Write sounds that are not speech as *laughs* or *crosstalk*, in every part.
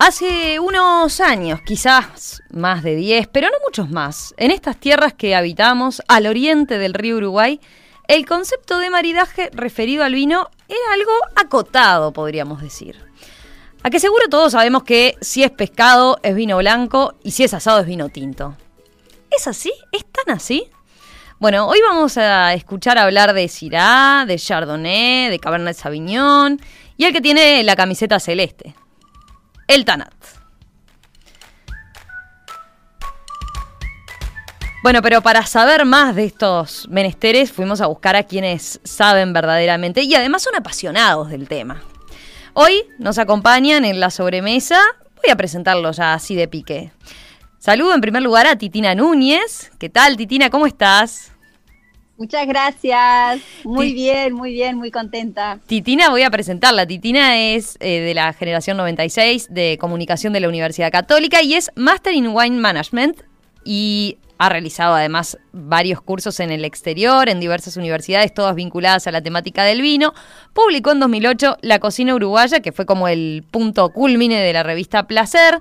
Hace unos años, quizás más de 10, pero no muchos más, en estas tierras que habitamos al oriente del río Uruguay, el concepto de maridaje referido al vino era algo acotado, podríamos decir. A que seguro todos sabemos que si es pescado es vino blanco y si es asado es vino tinto. ¿Es así? ¿Es tan así? Bueno, hoy vamos a escuchar hablar de Syrah, de Chardonnay, de Cabernet Sauvignon y el que tiene la camiseta celeste, el Tanat. Bueno, pero para saber más de estos menesteres fuimos a buscar a quienes saben verdaderamente y además son apasionados del tema. Hoy nos acompañan en la sobremesa, voy a presentarlos ya así de pique. Saludo en primer lugar a Titina Núñez. ¿Qué tal, Titina? ¿Cómo estás? Muchas gracias. Muy bien, muy bien, muy contenta. Titina, voy a presentarla. Titina es eh, de la generación 96 de comunicación de la Universidad Católica y es Master in Wine Management y ha realizado además varios cursos en el exterior, en diversas universidades, todas vinculadas a la temática del vino. Publicó en 2008 La cocina uruguaya, que fue como el punto culmine de la revista Placer.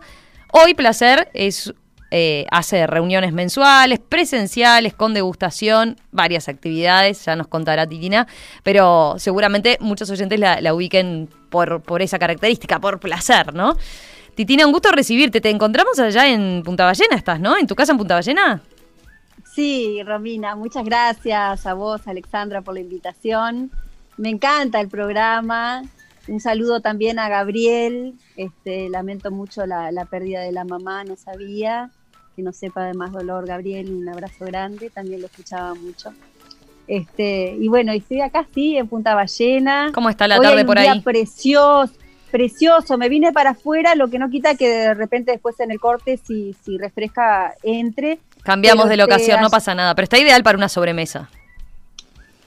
Hoy Placer es eh, hace reuniones mensuales, presenciales, con degustación, varias actividades, ya nos contará Titina, pero seguramente muchos oyentes la, ubiquen por, por esa característica, por placer, ¿no? Titina, un gusto recibirte. Te encontramos allá en Punta Ballena, ¿estás, no? ¿En tu casa en Punta Ballena? Sí, Romina, muchas gracias a vos, Alexandra, por la invitación. Me encanta el programa. Un saludo también a Gabriel. Este, lamento mucho la, la pérdida de la mamá, no sabía que no sepa de más dolor, Gabriel, un abrazo grande, también lo escuchaba mucho. Este, y bueno, estoy acá sí, en Punta Ballena. ¿Cómo está la tarde por ahí? Precioso, precioso. Me vine para afuera, lo que no quita que de repente después en el corte, si, si refresca, entre. Cambiamos de locación, no pasa nada, pero está ideal para una sobremesa.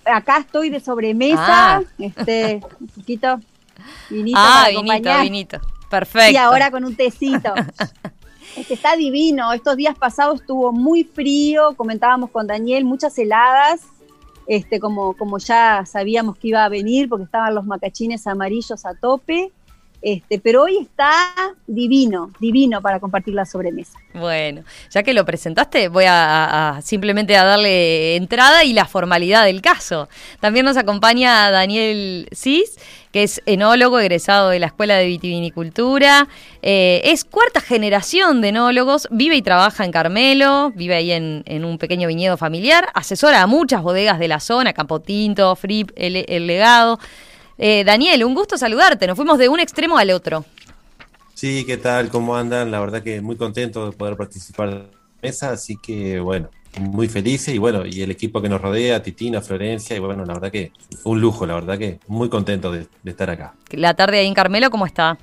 Acá estoy de sobremesa, ah. este, un poquito *laughs* vinito. Ah, vinito, vinito. Perfecto. Y ahora con un tecito. *laughs* que está divino. Estos días pasados estuvo muy frío, comentábamos con Daniel, muchas heladas, este, como, como ya sabíamos que iba a venir porque estaban los macachines amarillos a tope. Este, pero hoy está divino, divino para compartir la sobremesa. Bueno, ya que lo presentaste, voy a, simplemente a darle entrada y la formalidad del caso. También nos acompaña Daniel Cis, que es enólogo egresado de la Escuela de Vitivinicultura. Eh, es cuarta generación de enólogos, vive y trabaja en Carmelo, vive ahí en, un pequeño viñedo familiar, asesora a muchas bodegas de la zona, Campotinto, Frip, el Legado. Eh, Daniel, un gusto saludarte. Nos fuimos de un extremo al otro. Sí, ¿qué tal? ¿Cómo andan? La verdad que muy contento de poder participar de la mesa, así que bueno, muy felices y bueno, y el equipo que nos rodea, Titina, Florencia, y bueno, la verdad que un lujo, la verdad que muy contento de, estar acá. La tarde ahí en Carmelo, ¿cómo está?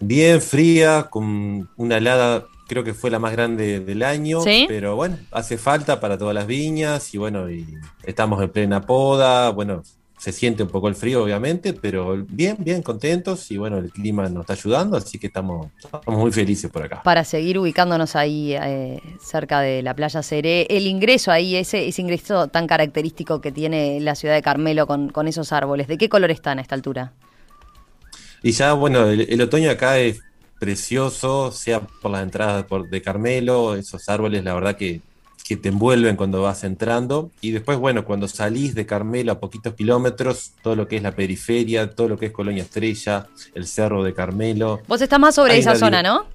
Bien fría, con una helada creo que fue la más grande del año, pero bueno, hace falta para todas las viñas y bueno, y estamos en plena poda, bueno, se siente un poco el frío, obviamente, pero bien, bien contentos y bueno, el clima nos está ayudando, así que estamos, estamos muy felices por acá. Para seguir ubicándonos ahí eh, cerca de la playa Seré, el ingreso ahí, ese, ese ingreso tan característico que tiene la ciudad de Carmelo con, con esos árboles, ¿de qué color están a esta altura? Y ya, bueno, el, otoño acá es precioso, sea por las entradas de Carmelo, esos árboles, la verdad que que te envuelven cuando vas entrando. Y después, bueno, cuando salís de Carmelo a poquitos kilómetros, todo lo que es la periferia, todo lo que es Colonia Estrella, el Cerro de Carmelo. Vos estás más sobre esa zona, ¿no?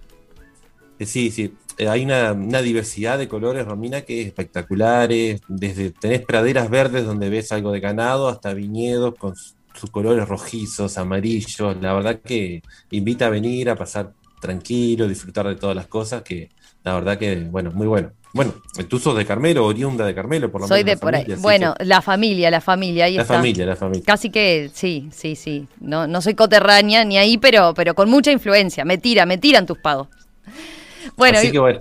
Eh, sí, sí. Eh, hay una, diversidad de colores, Romina, que es espectaculares. Desde tenés praderas verdes donde ves algo de ganado hasta viñedos con sus colores rojizos, amarillos. La verdad que invita a venir a pasar tranquilo, disfrutar de todas las cosas, que la verdad que, bueno, muy bueno. Bueno, tú sos de Carmelo, oriunda de Carmelo, por lo menos. Soy de por ahí. Bueno, la familia, la familia, ahí la familia, la familia. Casi que, sí, sí, sí. No, no soy coterránea ni ahí, pero, pero con mucha influencia. Me tira, me tiran tus pagos. Bueno, Así que bueno.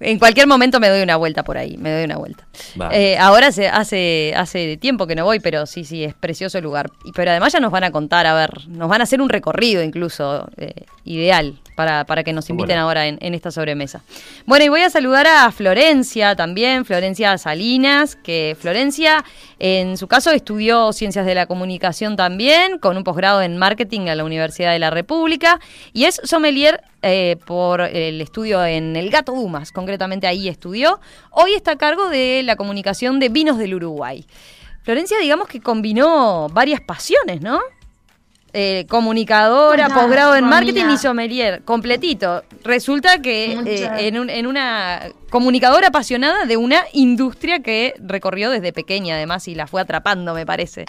En cualquier momento me doy una vuelta por ahí, me doy una vuelta. Eh, ahora hace, hace, hace tiempo que no voy, pero sí, sí, es precioso el lugar. Pero además ya nos van a contar, a ver, nos van a hacer un recorrido incluso, eh, ideal para, para que nos inviten ahora en, en, esta sobremesa. Bueno, y voy a saludar a Florencia también, Florencia Salinas, que Florencia en su caso estudió Ciencias de la Comunicación también, con un posgrado en Marketing en la Universidad de la República, y es sommelier eh, por el estudio en El Gato Dumas, concretamente ahí estudió. Hoy está a cargo de la comunicación de vinos del Uruguay. Florencia, digamos que combinó varias pasiones, ¿no? Eh, comunicadora, posgrado en marketing y sommelier, completito. Resulta que eh, en, en, una comunicadora apasionada de una industria que recorrió desde pequeña, además, y la fue atrapando, me parece.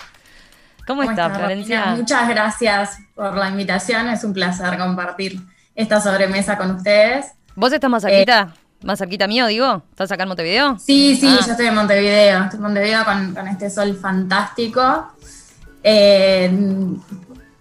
¿Cómo, está, Florencia? Muchas gracias por la invitación, es un placer compartir esta sobremesa con ustedes. ¿Vos estás más cerquita? Eh, ¿Más cerquita mío, digo? ¿Estás acá en Montevideo? Sí, sí, ah. yo estoy en Montevideo. Estoy en Montevideo con, con este sol fantástico. Eh,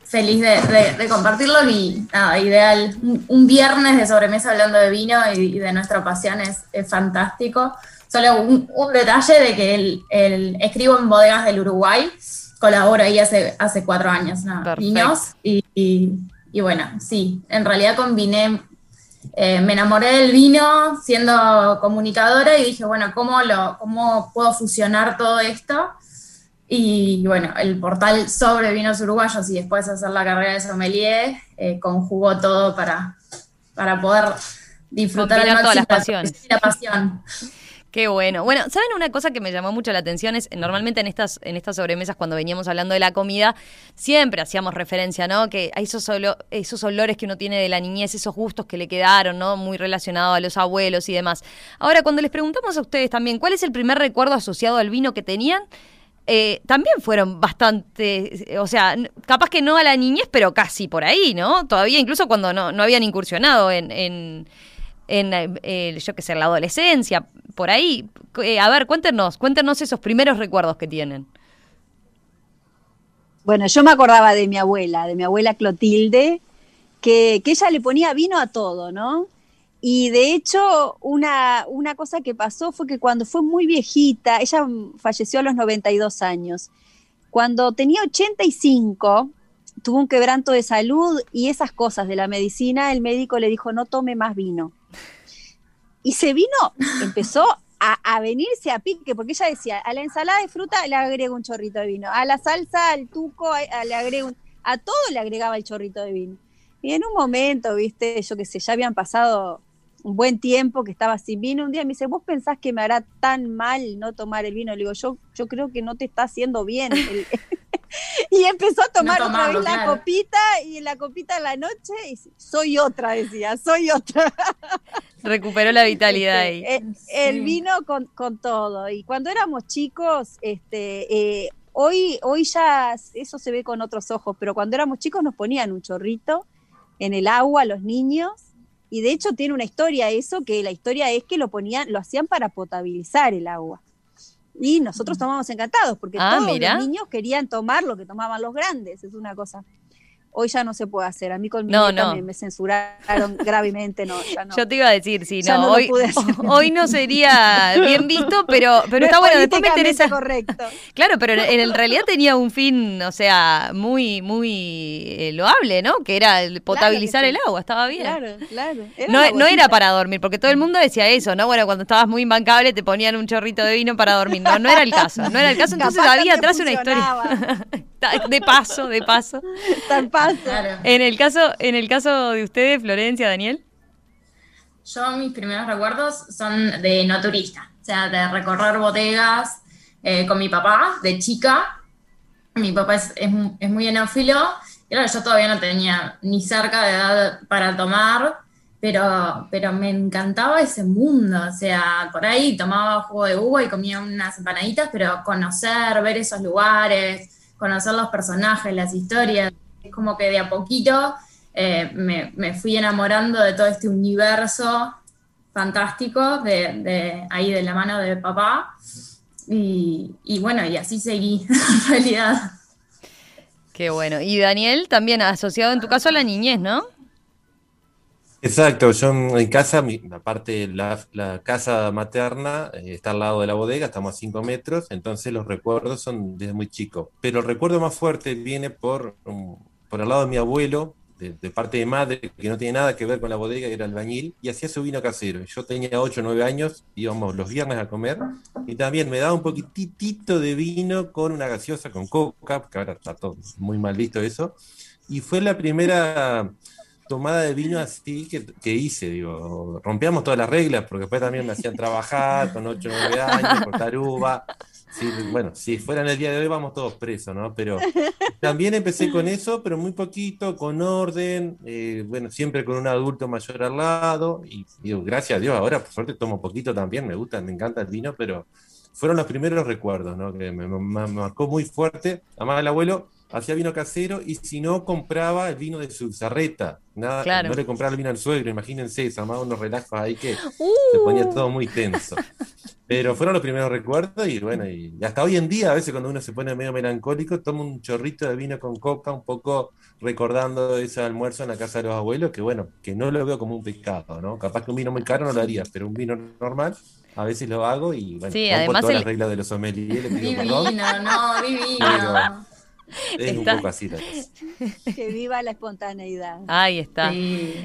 feliz de, compartirlo y nada, ideal. Un, viernes de sobremesa hablando de vino y, de nuestra pasión es, fantástico. Solo un, detalle de que el, escribo en bodegas del Uruguay, colaboro ahí hace, hace cuatro años, ¿no? Vinos y, y, bueno, sí, en realidad combiné, eh, me enamoré del vino siendo comunicadora y dije, bueno, ¿cómo, lo, cómo puedo fusionar todo esto? Y bueno, el portal sobre vinos uruguayos y después hacer la carrera de sommelier eh, conjugó todo para, para poder disfrutar todas las pasiones. La pasión. Qué bueno. Bueno, ¿saben una cosa que me llamó mucho la atención? Es normalmente en estas, en estas sobremesas, cuando veníamos hablando de la comida, siempre hacíamos referencia, ¿no? Que a esos, esos olores que uno tiene de la niñez, esos gustos que le quedaron, ¿no? Muy relacionados a los abuelos y demás. Ahora, cuando les preguntamos a ustedes también, ¿cuál es el primer recuerdo asociado al vino que tenían? Eh, también fueron bastante, o sea, capaz que no a la niñez, pero casi por ahí, ¿no? Todavía incluso cuando no, no habían incursionado en, en, eh, yo qué sé, la adolescencia, por ahí. Eh, a ver, cuéntenos, cuéntenos esos primeros recuerdos que tienen. Bueno, yo me acordaba de mi abuela, de mi abuela Clotilde, que, que ella le ponía vino a todo, ¿no? Y de hecho, una, una, cosa que pasó fue que cuando fue muy viejita, ella falleció a los 92 años, cuando tenía 85, tuvo un quebranto de salud y esas cosas de la medicina, el médico le dijo, no tome más vino. Y se vino, empezó a, venirse a pique, porque ella decía, a la ensalada de fruta le agrego un chorrito de vino, a la salsa, al tuco, le agrego a todo le agregaba el chorrito de vino. Y en un momento, viste, yo qué sé, ya habían pasado un buen tiempo que estaba sin vino, un día me dice, ¿vos pensás que me hará tan mal no tomar el vino? Le digo, yo, yo creo que no te está haciendo bien. *laughs* *laughs* y empezó a tomar otra vez la copita y la copita en la noche, y soy otra, decía, soy otra. *laughs* Recuperó la vitalidad ahí. Eh, el, vino con, con, todo. Y cuando éramos chicos, este, eh, hoy, hoy ya eso se ve con otros ojos, pero cuando éramos chicos nos ponían un chorrito en el agua los niños y de hecho tiene una historia eso, que la historia es que lo ponían, lo hacían para potabilizar el agua. Y nosotros mm. tomamos encantados, porque ah, todos los niños querían tomar lo que tomaban los grandes, es una cosa hoy ya no se puede hacer. A mí con mi no, Me, censuraron *laughs* gravemente, no, Yo te iba a decir, sí, no, hoy, *laughs* hoy no sería bien visto, pero, pero está bueno, después me interesa. correcto. *laughs* Claro, pero en, realidad tenía un fin, o sea, muy, muy eh, loable, ¿no? Que era potabilizar el agua, estaba bien. Claro, claro. no, no era para dormir, porque todo el mundo decía eso, ¿no? Bueno, cuando estabas muy imbancable te ponían un chorrito de vino para dormir. No, no era el caso, no era el caso, entonces había atrás una historia. de paso, de paso. Tan En el caso, en el caso de ustedes, Florencia, Daniel. Yo mis primeros recuerdos son de no turista, o sea, de recorrer bodegas eh, con mi papá de chica. Mi papá es, es, muy enófilo, y claro, yo todavía no tenía ni cerca de edad para tomar, pero, pero me encantaba ese mundo, o sea, por ahí tomaba jugo de uva y comía unas empanaditas, pero conocer, ver esos lugares, conocer los personajes, las historias, es como que de a poquito eh, me, fui enamorando de todo este universo fantástico de, ahí de la mano de papá. Y, y, bueno, y así seguí *laughs* en realidad. Qué bueno. Y Daniel, también asociado en tu caso a la niñez, ¿no? Exacto, yo en casa, aparte la, la casa materna eh, está al lado de la bodega, estamos a 5 metros, entonces los recuerdos son desde muy chico. Pero el recuerdo más fuerte viene por, por el lado de mi abuelo, de, parte de madre, que no tiene nada que ver con la bodega, era albañil, y hacía su vino casero. Yo tenía 8 o 9 años, íbamos los viernes a comer, y también me daba un poquitito de vino con una gaseosa, con coca, que ahora está todo muy mal visto eso, y fue la primera tomada de vino así que, hice, digo, rompíamos todas las reglas, porque después también me hacían trabajar con 8 o 9 años, cortar uva, bueno, si fuera en el día de hoy vamos todos presos, ¿no? Pero también empecé con eso, pero muy poquito, con orden, eh, bueno, siempre con un adulto mayor al lado, y digo, gracias a Dios, ahora por suerte tomo poquito también, me gusta, me encanta el vino, pero fueron los primeros recuerdos, ¿no? Que me, marcó muy fuerte. Además, el abuelo hacía vino casero y si no compraba el vino de su zarreta, nada, no le compraba el vino al suegro, imagínense, se armaba unos relajos ahí que se ponía uh. todo muy tenso. Pero fueron los primeros recuerdos y bueno, y hasta hoy en día, a veces cuando uno se pone medio melancólico, toma un chorrito de vino con coca, un poco recordando ese almuerzo en la casa de los abuelos, que bueno, que no lo veo como un pecado, ¿no? Capaz que un vino muy caro no lo haría, pero un vino normal, a veces lo hago y bueno, sí, además todas las reglas de los sommeliers. Divino, no, divino. *laughs* Es un poco así *laughs* Que viva la espontaneidad. Ahí está.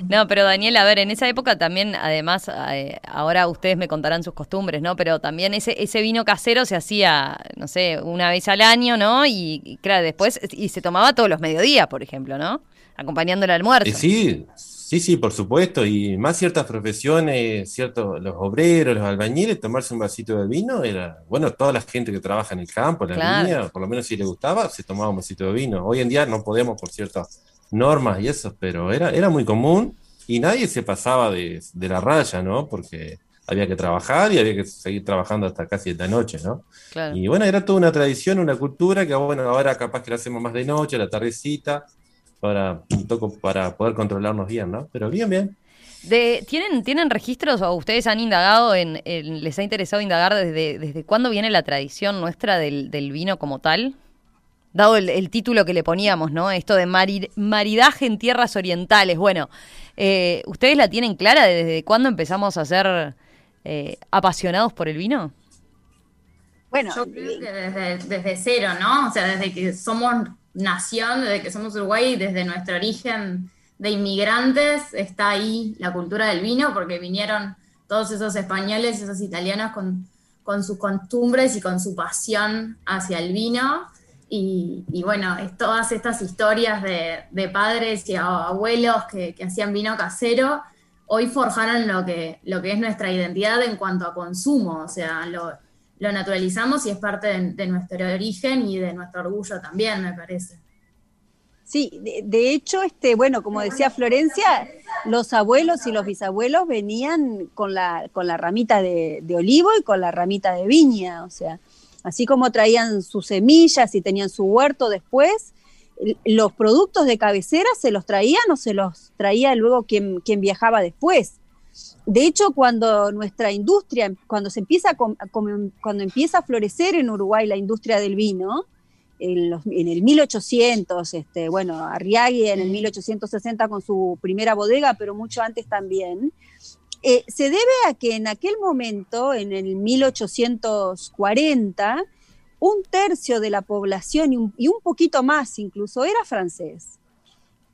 No, pero Daniel, a ver, en esa época también, además, eh, ahora ustedes me contarán sus costumbres, ¿no? Pero también ese, ese vino casero se hacía, no sé, una vez al año, ¿no? Y, claro, después, y se tomaba todos los mediodías, por ejemplo, ¿no? Acompañando el almuerzo. Eh, sí, Sí, sí, por supuesto, y más ciertas profesiones, ciertos, los obreros, los albañiles, tomarse un vasito de vino era, bueno, toda la gente que trabaja en el campo, en la línea, por lo menos si le gustaba, se tomaba un vasito de vino. Hoy en día no podemos por ciertas normas y eso, pero era, era muy común y nadie se pasaba de, la raya, ¿no? Porque había que trabajar y había que seguir trabajando hasta casi esta noche, ¿no? Y bueno, era toda una tradición, una cultura que, bueno, ahora capaz que la hacemos más de noche, la tardecita, para, un poco para poder controlarnos bien, ¿no? Pero bien, bien. De, ¿tienen, ¿Tienen registros o ustedes han indagado, en, les ha interesado indagar desde, desde cuándo viene la tradición nuestra del, vino como tal? Dado el, título que le poníamos, ¿no? Esto de maridaje en tierras orientales. Bueno, eh, ¿ustedes la tienen clara desde cuándo empezamos a ser eh, apasionados por el vino? Bueno, yo creo que desde, desde cero, ¿no? O sea, desde que somos nación, desde que somos Uruguay, desde nuestro origen de inmigrantes, está ahí la cultura del vino, porque vinieron todos esos españoles, esos italianos con, sus costumbres y con su pasión hacia el vino. Y, bueno, todas estas historias de, padres y abuelos que, hacían vino casero, hoy forjaron lo que, lo que es nuestra identidad en cuanto a consumo. O sea, lo, lo naturalizamos y es parte de, nuestro origen y de nuestro orgullo también, me parece. Sí, de, hecho, este, bueno, como decía Florencia, los abuelos y los bisabuelos venían con la, con la ramita de, olivo y con la ramita de viña, o sea, así como traían sus semillas y tenían su huerto después, los productos de cabecera se los traían o se los traía luego quien, quien viajaba después. De hecho, cuando nuestra industria, cuando se empieza cuando empieza a florecer en Uruguay la industria del vino, en, el 1800, este, bueno, Arriagui en el 1860 con su primera bodega, pero mucho antes también, eh, se debe a que en aquel momento, en el 1840, un tercio de la población y un poquito más incluso era francés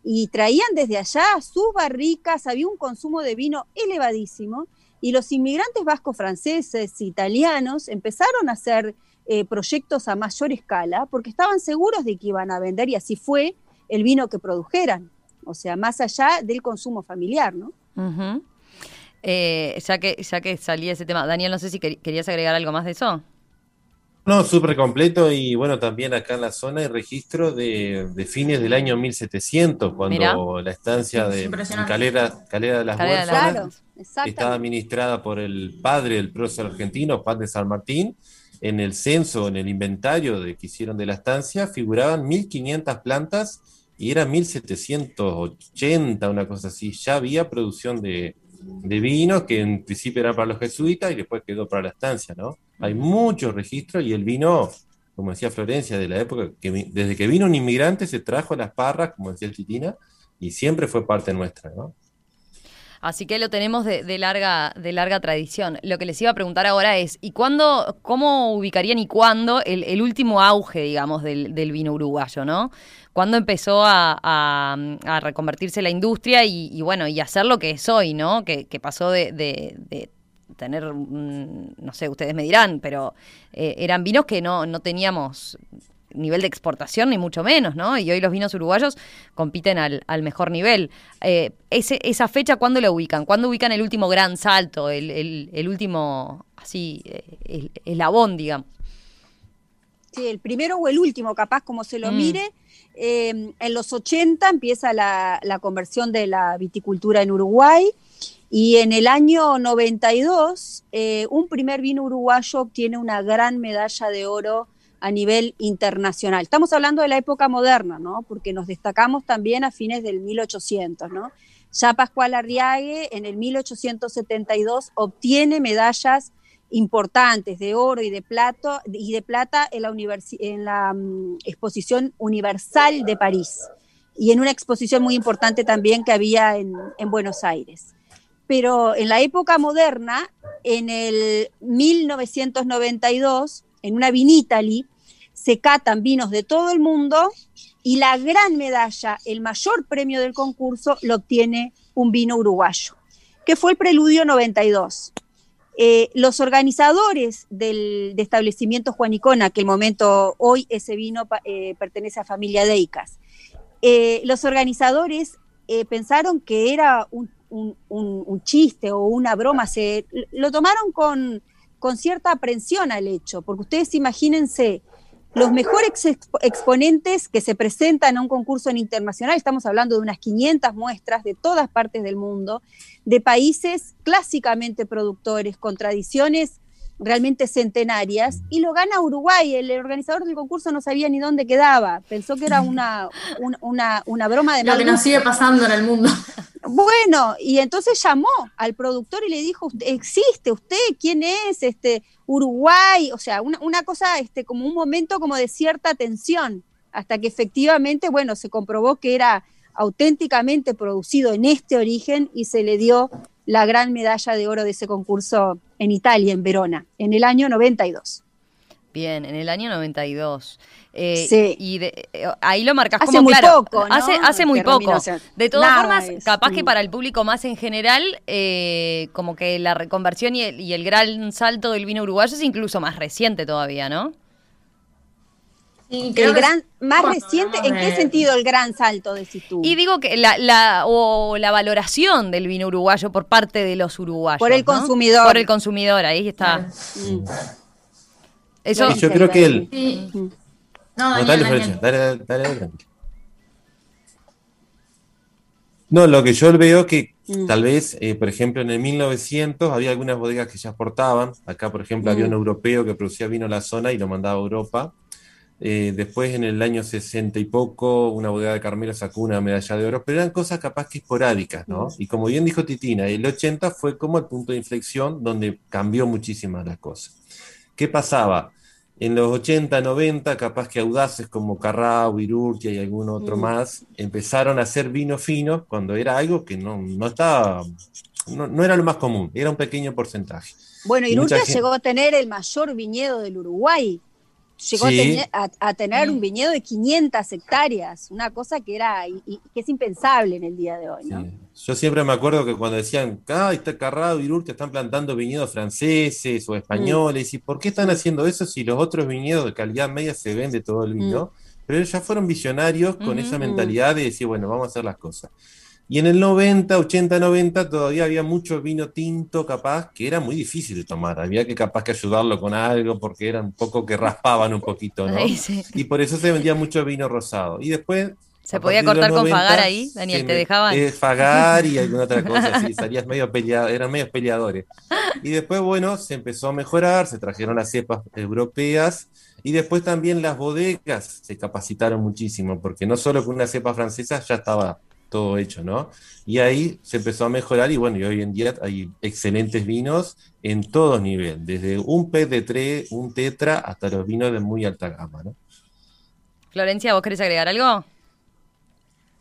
y traían desde allá sus barricas, había un consumo de vino elevadísimo y los inmigrantes vascos franceses, italianos, empezaron a hacer eh, proyectos a mayor escala porque estaban seguros de que iban a vender y así fue el vino que produjeran, o sea, más allá del consumo familiar, ¿no? Eh, ya, que, ya que salía ese tema, Daniel, no sé si querías agregar algo más de eso. No, súper completo y bueno, también acá en la zona hay registro de, fines del año 1700, cuando la estancia de Calera, Calera de las Huérfanas estaba administrada por el padre del prócer argentino, Juan de San Martín. En el censo, en el inventario de, que hicieron de la estancia, figuraban 1500 plantas y eran 1780, una cosa así. Ya había producción de, de vinos que en principio era para los jesuitas y después quedó para la estancia, ¿no? Hay muchos registros y el vino, como decía Florencia, de la época, que desde que vino un inmigrante se trajo a las parras, como decía el Chitina, y siempre fue parte nuestra, ¿no? Así que lo tenemos de, larga, de larga tradición. Lo que les iba a preguntar ahora es, ¿y cuándo, cómo ubicarían y cuándo el, último auge, digamos, del, vino uruguayo, ¿no? ¿Cuándo empezó a, reconvertirse la industria y, bueno, y hacer lo que es hoy, ¿no? Que, pasó de, tener, no sé, ustedes me dirán, pero eh, eran vinos que no, no teníamos nivel de exportación, ni mucho menos, ¿no? Y hoy los vinos uruguayos compiten al, mejor nivel. Eh, ese, ¿Esa fecha cuándo la ubican? ¿Cuándo ubican el último gran salto, el, último, así, eh, el, eslabón, digamos? Sí, el primero o el último, capaz como se lo mm. mire. Eh, en los 80 empieza la, la, conversión de la viticultura en Uruguay y en el año 92 un primer vino uruguayo obtiene una gran medalla de oro a nivel internacional. Estamos hablando de la época moderna, ¿no? Porque nos destacamos también a fines del 1800, ¿no? Ya Pascual Arriague en el 1872 obtiene medallas importantes de oro y de, plata, y de plata en la, en la mm, Exposición Universal de París y en una exposición muy importante también que había en, en Buenos Aires. Pero en la época moderna, en el 1992, en una Vinitali, se catan vinos de todo el mundo y la gran medalla, el mayor premio del concurso, lo obtiene un vino uruguayo, que fue el Preludio 92. Eh, los organizadores del de establecimiento Juanicona, que el momento hoy ese vino eh, pertenece a familia Deicas, eh, los organizadores pensaron que era un, un, chiste o una broma, se, lo tomaron con, con cierta aprensión al hecho, porque ustedes imagínense, los mejores exponentes que se presentan a un concurso internacional, estamos hablando de unas 500 muestras de todas partes del mundo, de países clásicamente productores, con tradiciones realmente centenarias, y lo gana Uruguay. El organizador del concurso no sabía ni dónde quedaba, pensó que era una, una, una, broma de... Lo que nos sigue pasando en el mundo. Bueno, y entonces llamó al productor y le dijo, ¿existe usted? ¿Quién es? Este, Uruguay, o sea, una, cosa, este, como un momento como de cierta tensión, hasta que efectivamente, bueno, se comprobó que era auténticamente producido en este origen y se le dio la gran medalla de oro de ese concurso en Italia, en Verona, en el año 92. Bien, en el año 92. Eh, sí. Y eh, ahí lo marcas hace muy poco, ¿no? hace, hace muy poco. De todas formas, capaz que para el público más en general, eh, como que la reconversión y el, y el, gran salto del vino uruguayo es incluso más reciente todavía, ¿no? el gran, más reciente, ¿en qué sentido el gran salto decís tú? Y digo que la, la, o la valoración del vino uruguayo por parte de los uruguayos. Por el consumidor. Por el consumidor, ahí está. Mm. Eso, yo creo que él. No, dale, dale, dale, No, lo que yo veo que mm. tal vez, eh, por ejemplo, en el 1900 había algunas bodegas que ya exportaban. Acá, por ejemplo, había un mm. europeo que producía vino en la zona y lo mandaba a Europa. Eh, después, en el año 60 y poco, una bodega de Carmelo sacó una medalla de oro, pero eran cosas capaz que esporádicas, ¿no? Mm. Y como bien dijo Titina, el 80 fue como el punto de inflexión donde cambió muchísimas las cosas. ¿Qué pasaba? En los 80, 90, capaz que audaces como Carrao, Virurtia y algún otro mm. más, empezaron a hacer vino fino cuando era algo que no, no estaba, no, era lo más común, era un pequeño porcentaje. Bueno, Virurtia llegó a tener el mayor viñedo del Uruguay llegó a, tener, un viñedo de 500 hectáreas, una cosa que era y, que es impensable en el día de hoy. ¿no? Yo siempre me acuerdo que cuando decían, ah, está Carrado y Urte están plantando viñedos franceses o españoles, mm. ¿y por qué están haciendo eso si los otros viñedos de calidad media se vende todo el vino? Mm. Pero ellos ya fueron visionarios con esa mentalidad de decir, bueno, vamos a hacer las cosas. Y en el 90, 80, 90 todavía había mucho vino tinto capaz que era muy difícil de tomar. Había que capaz que ayudarlo con algo porque eran un poco que raspaban un poquito, ¿no? *laughs* Y por eso se vendía mucho vino rosado. Y después... ¿Se podía cortar con Fagar ahí, Daniel? ¿Te dejaban? Eh, fagar y alguna otra *laughs* cosa, sí, salías medio peleado, eran medio peleadores. Y después, bueno, se empezó a mejorar, se trajeron las cepas europeas y después también las bodegas se capacitaron muchísimo, porque no solo con una cepa francesa ya estaba todo hecho, ¿no? Y ahí se empezó a mejorar y bueno, y hoy en día hay excelentes vinos en todos niveles, desde un pet de tres, un tetra, hasta los vinos de muy alta gama, ¿no? Florencia, ¿vos querés agregar algo?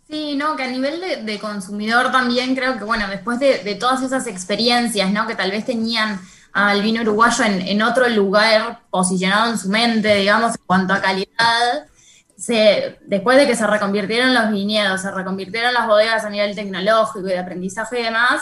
Sí, no, que a nivel de, consumidor también creo que, bueno, después de, todas esas experiencias, ¿no? Que tal vez tenían al vino uruguayo en, otro lugar posicionado en su mente, digamos, en cuanto a calidad, después de que se reconvirtieron los viñedos, se reconvirtieron las bodegas a nivel tecnológico y de aprendizaje y demás,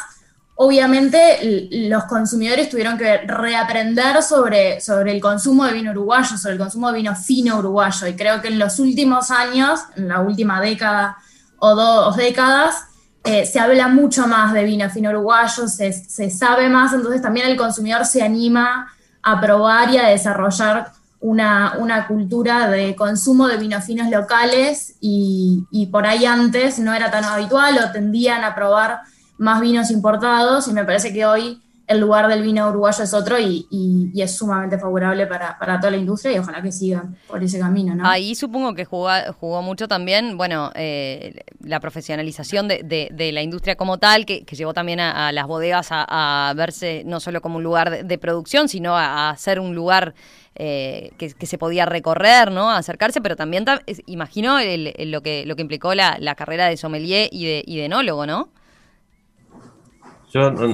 obviamente los consumidores tuvieron que reaprender sobre, sobre el consumo de vino uruguayo, sobre el consumo de vino fino uruguayo. Y creo que en los últimos años, en la última década o dos décadas, eh, se habla mucho más de vino fino uruguayo, se, sabe más, entonces también el consumidor se anima a probar y a desarrollar una, cultura de consumo de vinos finos locales y, y por ahí antes no era tan habitual o tendían a probar más vinos importados y me parece que hoy el lugar del vino uruguayo es otro y, es sumamente favorable para, toda la industria y ojalá que sigan por ese camino. ¿no? Ahí supongo que jugó, jugó mucho también, bueno, eh, la profesionalización de, la industria como tal, que, llevó también a, las bodegas a, verse no solo como un lugar de, producción, sino a, ser un lugar eh, que, se podía recorrer, ¿no? A acercarse, pero también imagino lo, que, lo que implicó la, carrera de sommelier y de, y de enólogo, ¿no?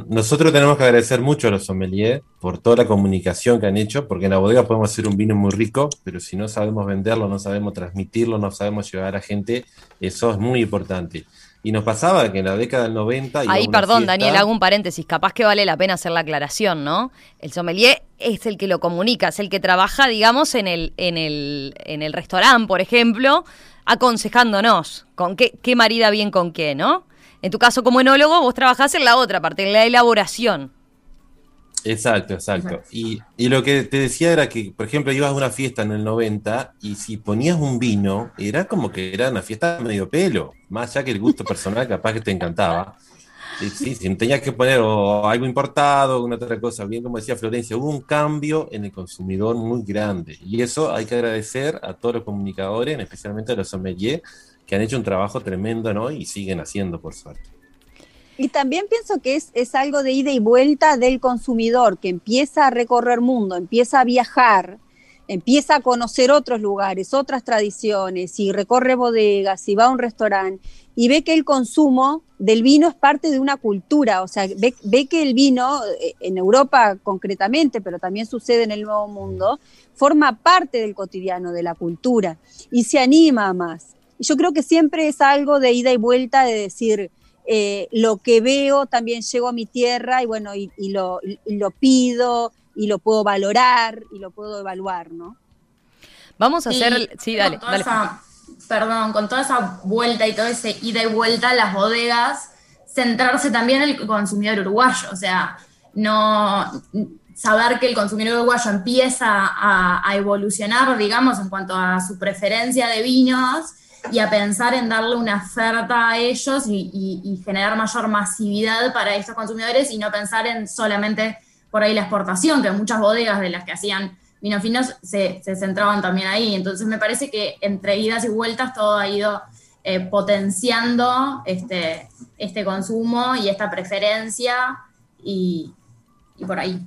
Nosotros tenemos que agradecer mucho a los sommeliers por toda la comunicación que han hecho, porque en la bodega podemos hacer un vino muy rico, pero si no sabemos venderlo, no sabemos transmitirlo, no sabemos llevar a gente, eso es muy importante. Y nos pasaba que en la década del 90... Ahí, perdón, Daniel, hago un paréntesis. Capaz que vale la pena hacer la aclaración, ¿no? El sommelier es el que lo comunica, es el que trabaja, digamos, en el, en el, en el restaurante, por ejemplo, aconsejándonos con qué, qué marida bien con qué, ¿no? En tu caso, como enólogo, vos trabajás en la otra parte, en la elaboración. Exacto, exacto. Y, lo que te decía era que, por ejemplo, ibas a una fiesta en el 90 y si ponías un vino, era como que era una fiesta medio pelo, más allá que el gusto personal capaz que te encantaba. Sí, sí, tenías que poner algo importado, alguna otra cosa, bien como decía Florencia, hubo un cambio en el consumidor muy grande. Y eso hay que agradecer a todos los comunicadores, especialmente a los sommeliers, que han hecho un trabajo tremendo, ¿no? Y siguen haciendo, por suerte. Y también pienso que es, es algo de ida y vuelta del consumidor, que empieza a recorrer mundo, empieza a viajar, empieza a conocer otros lugares, otras tradiciones, y recorre bodegas, y va a un restaurante, y ve que el consumo del vino es parte de una cultura, o sea, ve, que el vino, eh, en Europa concretamente, pero también sucede en el Nuevo Mundo, forma parte del cotidiano, de la cultura, y se anima más yo creo que siempre es algo de ida y vuelta de decir, eh, lo que veo también llego a mi tierra y bueno, y, lo, lo, pido y lo puedo valorar y lo puedo evaluar, ¿no? Vamos a hacer, sí, dale, dale. perdón, con toda esa vuelta y todo ese ida y vuelta, las bodegas, centrarse también en el consumidor uruguayo, o sea, no saber que el consumidor uruguayo empieza a, a evolucionar, digamos, en cuanto a su preferencia de vinos, y a pensar en darle una oferta a ellos y, generar mayor masividad para estos consumidores y no pensar en solamente por ahí la exportación, que muchas bodegas de las que hacían vinos finos se, centraban también ahí. Entonces me parece que entre idas y vueltas todo ha ido eh, potenciando este, este consumo y esta preferencia y por ahí.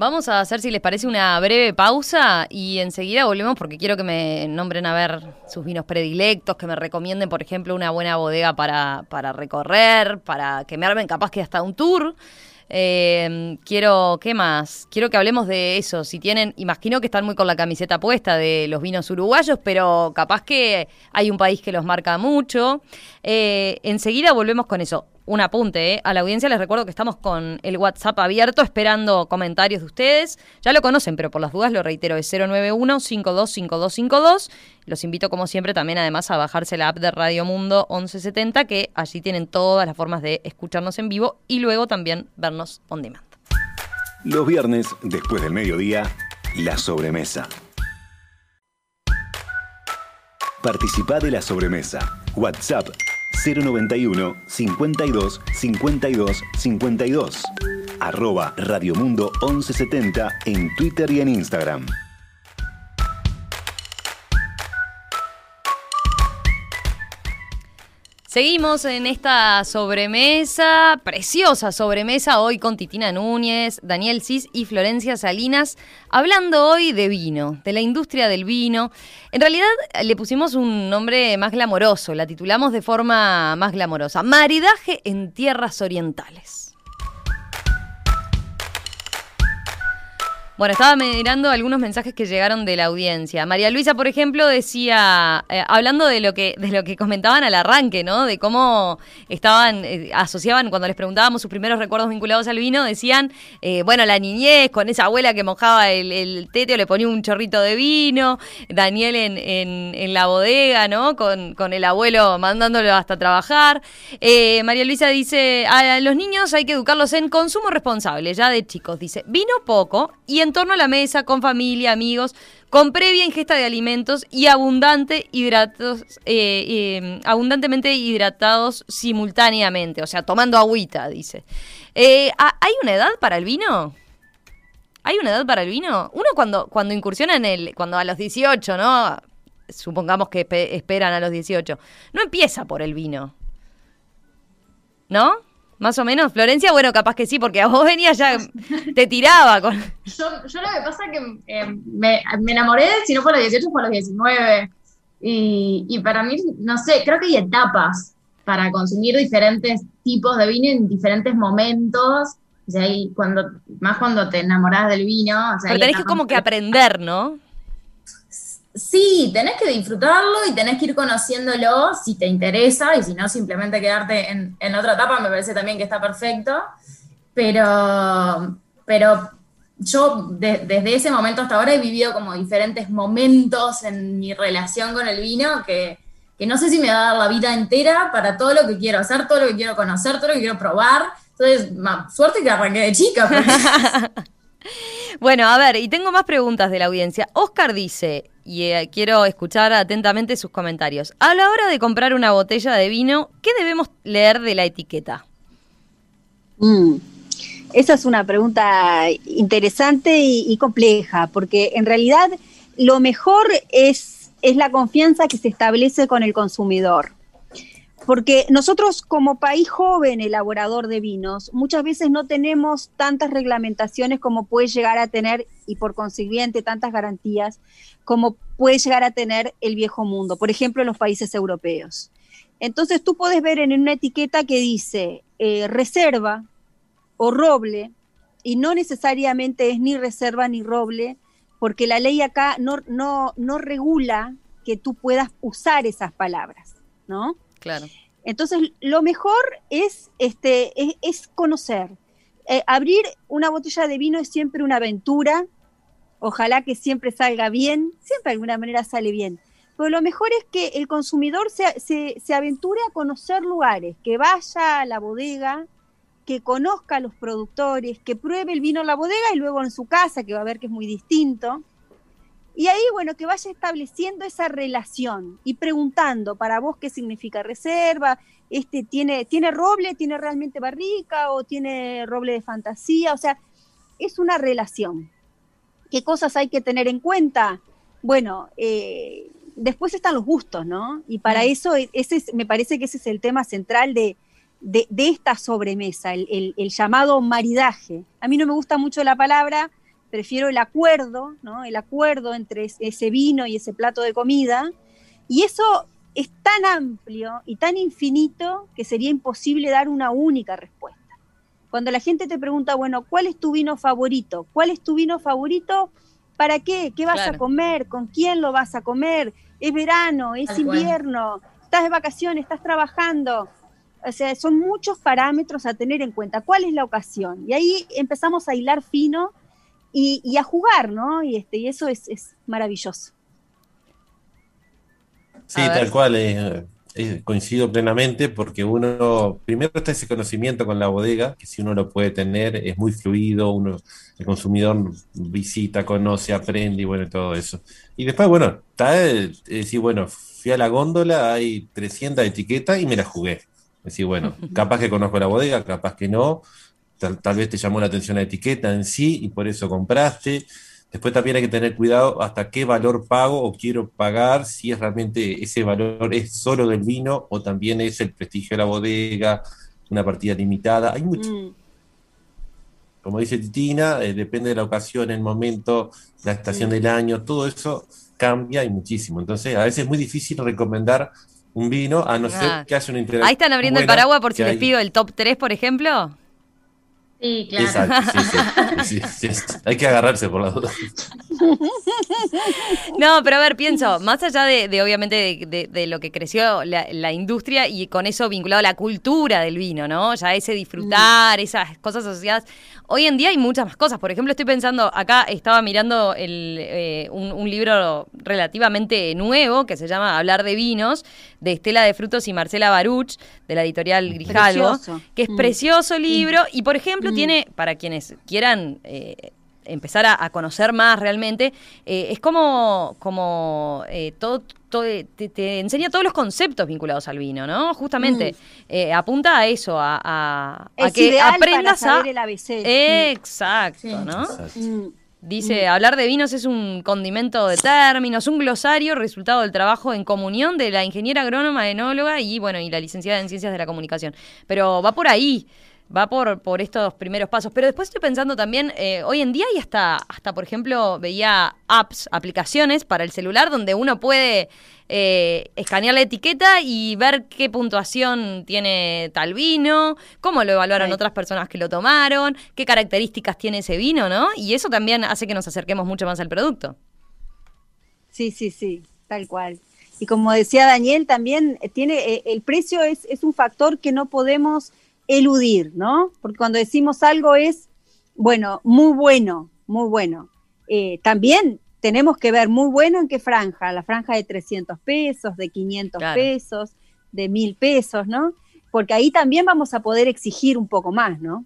Vamos a hacer, si les parece, una breve pausa y enseguida volvemos porque quiero que me nombren a ver sus vinos predilectos, que me recomienden, por ejemplo, una buena bodega para, para recorrer, para que me armen capaz que hasta un tour. Eh, quiero, ¿qué más? Quiero que hablemos de eso. Si tienen, imagino que están muy con la camiseta puesta de los vinos uruguayos, pero capaz que hay un país que los marca mucho. Eh, enseguida volvemos con eso un apunte ¿eh? a la audiencia. Les recuerdo que estamos con el WhatsApp abierto esperando comentarios de ustedes. Ya lo conocen, pero por las dudas lo reitero, es 091-525252. Los invito, como siempre, también además a bajarse la app de Radio Mundo 1170, que allí tienen todas las formas de escucharnos en vivo y luego también vernos on demand. Los viernes, después del mediodía, la sobremesa. Participa de la sobremesa. WhatsApp 091 52 52 52. Arroba Radiomundo 1170 en Twitter y en Instagram. Seguimos en esta sobremesa, preciosa sobremesa, hoy con Titina Núñez, Daniel Cis y Florencia Salinas, hablando hoy de vino, de la industria del vino. En realidad le pusimos un nombre más glamoroso, la titulamos de forma más glamorosa, Maridaje en Tierras Orientales. Bueno, estaba mirando algunos mensajes que llegaron de la audiencia. María Luisa, por ejemplo, decía, eh, hablando de lo que de lo que comentaban al arranque, ¿no? De cómo estaban eh, asociaban cuando les preguntábamos sus primeros recuerdos vinculados al vino, decían, eh, bueno, la niñez con esa abuela que mojaba el, el tete o le ponía un chorrito de vino, Daniel en, en, la bodega, ¿no? Con, con, el abuelo mandándolo hasta trabajar. María Luisa dice, a los niños hay que educarlos en consumo responsable, ya de chicos. Dice, vino poco y en en torno a la mesa, con familia, amigos, con previa ingesta de alimentos y abundante hidratos, eh, em, abundantemente hidratados simultáneamente, o sea, tomando agüita, dice. Eh, ¿Hay una edad para el vino? ¿Hay una edad para el vino? Uno cuando, cuando incursiona en el, cuando a los 18, ¿no? Supongamos que esperan a los 18, no empieza por el vino. ¿No? Más o menos, Florencia, bueno, capaz que sí, porque a vos venías ya, te tiraba con... Yo, yo lo que pasa es que eh, me, enamoré, si no fue a los 18, fue a los 19. Y, y para mí, no sé, creo que hay etapas para consumir diferentes tipos de vino en diferentes momentos. O sea, cuando, más cuando te enamorás del vino. Pero tenés que como que aprender, ¿no? Sí, tenés que disfrutarlo y tenés que ir conociéndolo si te interesa y si no, simplemente quedarte en, en otra etapa me parece también que está perfecto. Pero, pero yo desde ese momento hasta ahora he vivido como diferentes momentos en mi relación con el vino que, que, no sé si me va a dar la vida entera para todo lo que quiero hacer, todo lo que quiero conocer, todo lo que quiero probar. Entonces, suerte que arranqué de chica. *laughs* bueno, a ver, y tengo más preguntas de la audiencia. Oscar dice, y eh, quiero escuchar atentamente sus comentarios. A la hora de comprar una botella de vino, ¿qué debemos leer de la etiqueta? Mm, esa es una pregunta interesante y, compleja, porque en realidad lo mejor es, es la confianza que se establece con el consumidor. Porque nosotros como país joven elaborador de vinos, muchas veces no tenemos tantas reglamentaciones como puede llegar a tener y por consiguiente tantas garantías como puede llegar a tener el viejo mundo, por ejemplo, los países europeos. Entonces tú puedes ver en una etiqueta que dice eh, reserva o roble, y no necesariamente es ni reserva ni roble, porque la ley acá no, no, no regula que tú puedas usar esas palabras, ¿no? Claro. Entonces, lo mejor es, este, es, conocer. Eh, abrir una botella de vino es siempre una aventura, ojalá que siempre salga bien, siempre de alguna manera sale bien. Pero lo mejor es que el consumidor se, se, aventure a conocer lugares, que vaya a la bodega, que conozca a los productores, que pruebe el vino en la bodega y luego en su casa, que va a ver que es muy distinto. Y ahí, bueno, que vaya estableciendo esa relación y preguntando para vos qué significa reserva, este tiene, tiene roble, tiene realmente barrica o tiene roble de fantasía, o sea, es una relación. ¿Qué cosas hay que tener en cuenta? Bueno, eh, después están los gustos, ¿no? Y para eso, ese me parece que ese es el tema central de, de, esta sobremesa, el, el, llamado maridaje. A mí no me gusta mucho la palabra, prefiero el acuerdo, ¿no? El acuerdo entre ese vino y ese plato de comida. Y eso es tan amplio y tan infinito que sería imposible dar una única respuesta. Cuando la gente te pregunta, bueno, ¿cuál es tu vino favorito? ¿Cuál es tu vino favorito? ¿Para qué? ¿Qué vas a comer? ¿Con quién lo vas a comer? ¿Es verano? ¿Es invierno? ¿Estás de vacaciones? ¿Estás trabajando? O sea, son muchos parámetros a tener en cuenta. ¿Cuál es la ocasión? Y ahí empezamos a hilar fino y, a jugar, ¿no? Y, este, y eso es, es maravilloso. Sí, tal cual. Eh, coincido plenamente porque uno, primero está ese conocimiento con la bodega, que si uno lo puede tener, es muy fluido, uno, el consumidor visita, conoce, aprende y bueno, todo eso. Y después, bueno, está decir, bueno, fui a la góndola, hay 300 etiquetas y me las jugué. Decir, bueno, *laughs* capaz que conozco la bodega, capaz que no, tal, vez te llamó la atención la etiqueta en sí y por eso compraste. Después también hay que tener cuidado hasta qué valor pago o quiero pagar, si es realmente ese valor es solo del vino o también es el prestigio de la bodega, una partida limitada. Hay mucho. Mm. Como dice Titina, eh, depende de la ocasión, el momento, la estación del año, todo eso cambia y muchísimo. Entonces, a veces es muy difícil recomendar un vino, a no Ah. ser que haya una interacción. Ahí están abriendo el paraguas por si les hay- pido el top 3, por ejemplo. Sí, claro. Exacto, sí, sí, *laughs* sí, sí, sí. Hay que agarrarse por la duda. *laughs* No, pero a ver, pienso, más allá de, de, obviamente de, de- de lo que creció la, la industria y con eso vinculado a la cultura del vino, ¿no? Ya ese disfrutar, esas cosas asociadas. Hoy en día hay muchas más cosas. Por ejemplo, estoy pensando, acá estaba mirando el, eh, un, un libro relativamente nuevo que se llama Hablar de vinos, de Estela de Frutos y Marcela Baruch, de la editorial Grijalvo, Precioso. que es Mm. precioso libro y, por ejemplo, tiene, para quienes quieran... eh, empezar a, a conocer más realmente, eh, es como, como eh, todo, todo- te, te enseña todos los conceptos vinculados al vino, ¿no? Justamente eh, apunta a eso, a, a- a Es que ideal aprendas para saber a... el ABC. Exacto, Sí. ¿no? Exacto. Mm. Dice, hablar de vinos es un condimento de términos, un glosario, resultado del trabajo en comunión de la ingeniera agrónoma, enóloga y, bueno, y la licenciada en Ciencias de la Comunicación. Pero va por ahí, va por, por estos primeros pasos. Pero después estoy pensando también, eh, hoy en día hay hasta, hasta, por ejemplo, veía apps, aplicaciones para el celular donde uno puede eh, escanear la etiqueta y ver qué puntuación tiene tal vino, cómo lo evaluaron Sí. otras personas que lo tomaron, qué características tiene ese vino, ¿no? Y eso también hace que nos acerquemos mucho más al producto. Sí, sí, sí, tal cual. Y como decía Daniel, también eh, tiene eh, el precio es, es un factor que no podemos eludir, ¿no? Porque cuando decimos algo es, bueno, muy bueno, muy bueno. Eh, también tenemos que ver muy bueno en qué franja, la franja de 300 pesos, de 500 Claro. pesos, de 1000 pesos, ¿no? Porque ahí también vamos a poder exigir un poco más, ¿no?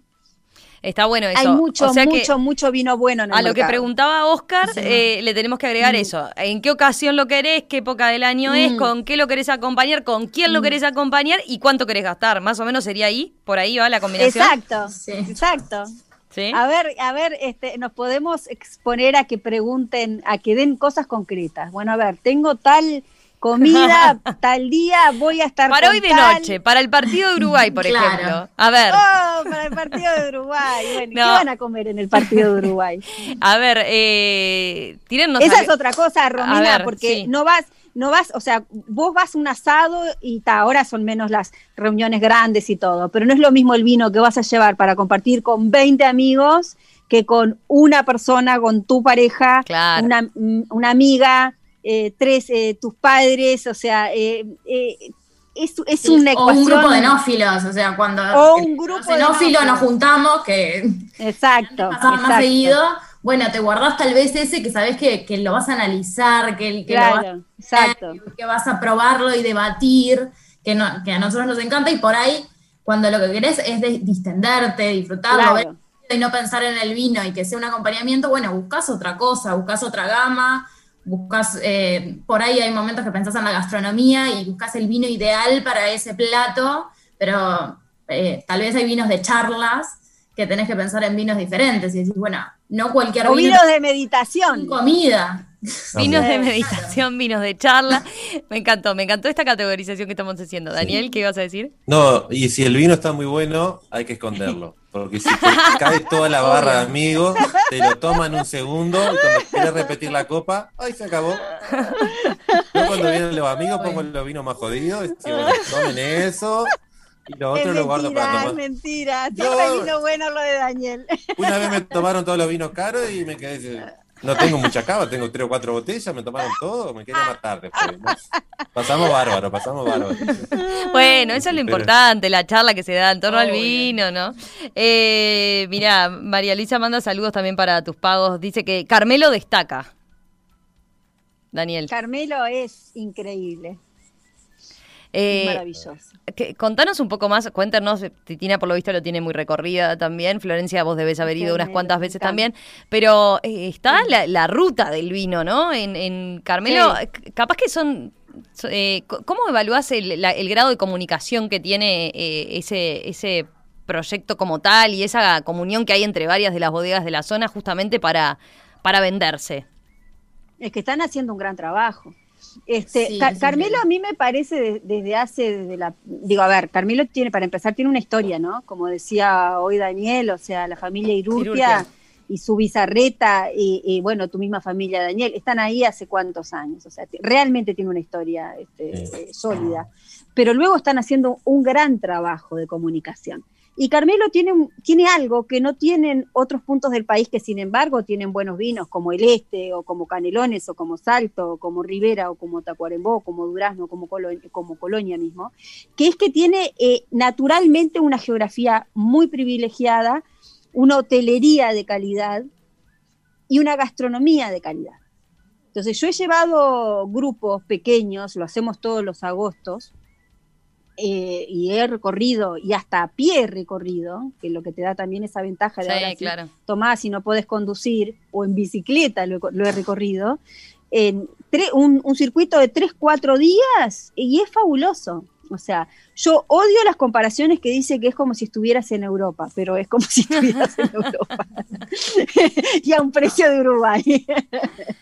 Está bueno eso. Hay mucho, O sea que mucho, mucho vino bueno en el a lo que preguntaba Oscar, eh, le tenemos que agregar Mm. eso. ¿En qué ocasión lo querés? ¿Qué época del año es? Mm. ¿Con qué lo querés acompañar? ¿Con quién lo querés acompañar? ¿Y cuánto querés gastar? Más o menos sería ahí, por ahí va la combinación. Exacto, Sí. exacto. ¿Sí? A ver, a ver, este, nos podemos exponer a que pregunten, a que den cosas concretas. Bueno, a ver, tengo tal comida, *laughs* tal día, voy a estar Para con hoy de tal- noche, para el partido de Uruguay, por Claro. ejemplo. A ver, Oh, para el partido de Uruguay. Bueno, ¿qué No. van a comer en el partido de Uruguay? *laughs* a ver, eh, tírennos Esa es otra cosa, Romina, ver, porque sí. no vas, no vas, o sea, vos vas a un asado y ta, ahora son menos las reuniones grandes y todo, pero no es lo mismo el vino que vas a llevar para compartir con 20 amigos que con una persona, con tu pareja, Claro. una, mm, una amiga, eh, tres, eh, tus padres, o sea, eh, eh, es, es Sí, una o un grupo de nófilos, o sea, cuando O un grupo los de enófilos nófilos. nos juntamos, que Exacto, pasaba más seguido, bueno, te guardás tal vez ese que sabes que, que lo vas a analizar, que, que lo vas exacto. que vas a probarlo y debatir, que, no, que a nosotros nos encanta, y por ahí, cuando lo que querés es de- distenderte, disfrutarlo, Claro. ver y no pensar en el vino y que sea un acompañamiento, bueno, buscas otra cosa, buscas otra gama, buscas, eh, por ahí hay momentos que pensás en la gastronomía y buscas el vino ideal para ese plato, pero eh, tal vez hay vinos de charlas que tenés que pensar en vinos diferentes y decís, bueno, no cualquier O vino vinos de meditación. comida. Vinos de meditación, vinos de charla. Me encantó, me encantó esta categorización que estamos haciendo. Daniel, ¿qué ibas a decir? No, y si el vino está muy bueno, hay que esconderlo. Porque si te *laughs* cae toda la barra de amigos, te lo toman un segundo y cuando quieres repetir la copa, ¡ay, se acabó! Yo cuando vienen los amigos pongo los vinos más jodidos, y digo, bueno, tomen eso y lo Es otro lo guardo para mentira, es tomar. mentira. No. Siempre vino bueno lo de Daniel. Una vez me *laughs* tomaron todos los vinos caros y me quedé. No tengo mucha cava, tengo tres o cuatro botellas, me tomaron todo, me quería matar después. ¿no? Pasamos bárbaro, pasamos bárbaro. Bueno, eso es lo importante, la charla que se da en torno al vino, ¿no? Eh, mira, María Luisa manda saludos también para tus pagos. Dice que Carmelo destaca. Daniel. Carmelo es increíble, Eh, es maravilloso. que- contanos un poco más, cuéntanos, Titina por lo visto lo tiene muy recorrida también, Florencia vos debes haber ido unas cuantas veces también, pero eh, está la, la ruta del vino, ¿no? En, en Carmelo, Sí. c- capaz que son... eh, ¿Cómo evaluás el, la- el grado de comunicación que tiene eh, ese, ese proyecto como tal y esa comunión que hay entre varias de las bodegas de la zona justamente para, para venderse. Es que están haciendo un gran trabajo. Este, Sí, Carmelo a mí me parece de- desde hace, desde la, digo, a ver, Carmelo tiene, para empezar, tiene una historia, ¿no? Como decía hoy Daniel, o sea, la familia Irurtia, y su bizarreta y, y, bueno, tu misma familia, Daniel, están ahí hace cuántos años, o sea, realmente tiene una historia este, Sí. eh, sólida, pero luego están haciendo un gran trabajo de comunicación. Y Carmelo tiene, tiene algo que no tienen otros puntos del país que sin embargo tienen buenos vinos, como el Este, o como Canelones, o como Salto, o como Rivera, o como Tacuarembó, como Durazno, como, como Colonia mismo, que es que tiene eh, naturalmente una geografía muy privilegiada, una hotelería de calidad y una gastronomía de calidad. Entonces yo he llevado grupos pequeños, lo hacemos todos los agostos, eh, y he recorrido, y hasta a pie he recorrido, que es lo que te da también esa ventaja de ahora Sí, claro. tomás si no podés conducir, o en bicicleta lo, he- lo he recorrido, en tre- un, un circuito de 3, 4 días, y es fabuloso. O sea, yo odio las comparaciones que dice que es como si estuvieras en Europa, pero es como si estuvieras en *laughs* Europa. *laughs* y a un precio de Uruguay.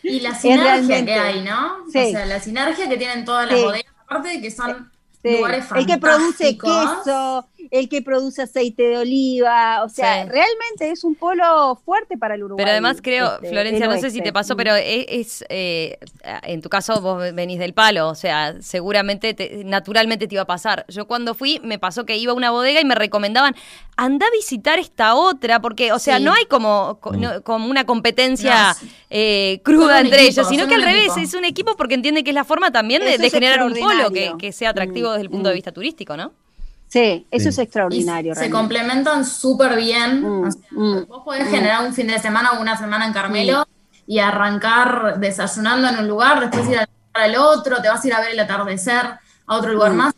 Y la *laughs* sinergia realmente- que hay, ¿no? Sí. O sea, la sinergia que tienen todas las Sí. bodegas, aparte de que son Lugares el que produce queso, el que produce aceite de oliva, o sea, Sí. realmente es un polo fuerte para el Uruguay. Pero además creo, este, Florencia, no sé si te pasó, pero es, es, eh, en tu caso vos venís del palo, o sea, seguramente, te- naturalmente te iba a pasar. Yo cuando fui me pasó que iba a una bodega y me recomendaban, anda a visitar esta otra, porque, o sea, Sí. no hay como, co- Mm. no- como una competencia No, eh, cruda entre equipo, ellos, sino que al revés, equipo. es un equipo porque entiende que es la forma también de, generar un polo que, sea atractivo Mm, desde el punto de mm. vista turístico, ¿no? Sí, eso Sí. es Y extraordinario. se complementan súper bien. Mm, o sea, mm, vos podés mm. generar un fin de semana o una semana en Carmelo y arrancar desayunando en un lugar, después ir al, al otro, te vas a ir a ver el atardecer a otro lugar Mm. más.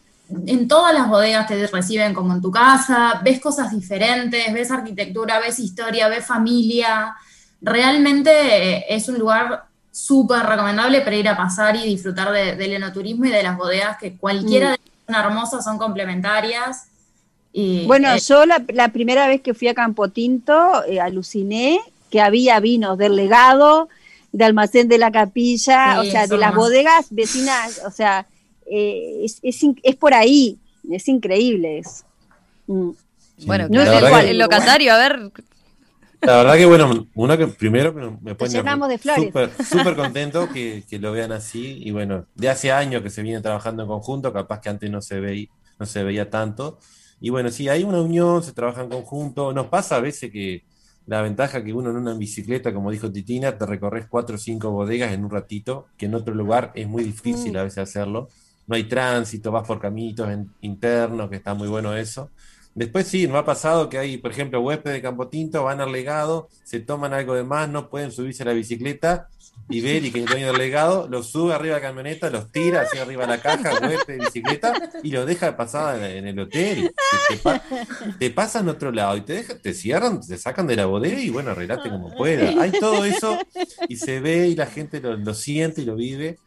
En todas las bodegas te reciben como en tu casa, ves cosas diferentes, ves arquitectura, ves historia, ves familia. Realmente eh, es un lugar súper recomendable para ir a pasar y disfrutar de- del enoturismo y de las bodegas que cualquiera Mm. de hermosas, son complementarias. Y, Bueno, eh, yo la, la primera vez que fui a Campo Tinto eh, aluciné que había vinos del legado, de almacén de la capilla, Sí, o sea, de las más- bodegas vecinas, o sea, eh, es, es, es por ahí, es increíble eso. Mm. Sí. Bueno, No claro, es el, igual, el locatario, a ver, La verdad que bueno, una que primero me pone súper contento que, que lo vean así y bueno, de hace años que se viene trabajando en conjunto, capaz que antes no se veía, no se veía tanto. Y bueno, sí, hay una unión, se trabaja en conjunto. Nos pasa a veces que la ventaja que uno en una bicicleta, como dijo Titina, te recorres cuatro o cinco bodegas en un ratito, que en otro lugar es muy difícil Mm. a veces hacerlo. No hay tránsito, vas por caminos internos, que está muy bueno eso. Después sí, nos ha pasado que hay, por ejemplo, huéspedes de Campo Tinto, van al legado, se toman algo de más, no pueden subirse a la bicicleta y ver y que el dueño del legado los sube arriba de la camioneta, los tira hacia arriba de la caja, huésped de bicicleta y los deja pasar en, el hotel. Te, pa- pasan a otro lado y te, dejan, te cierran, te sacan de la bodega y bueno, arreglate como pueda. Hay todo eso y se ve y la gente lo, siente y lo vive.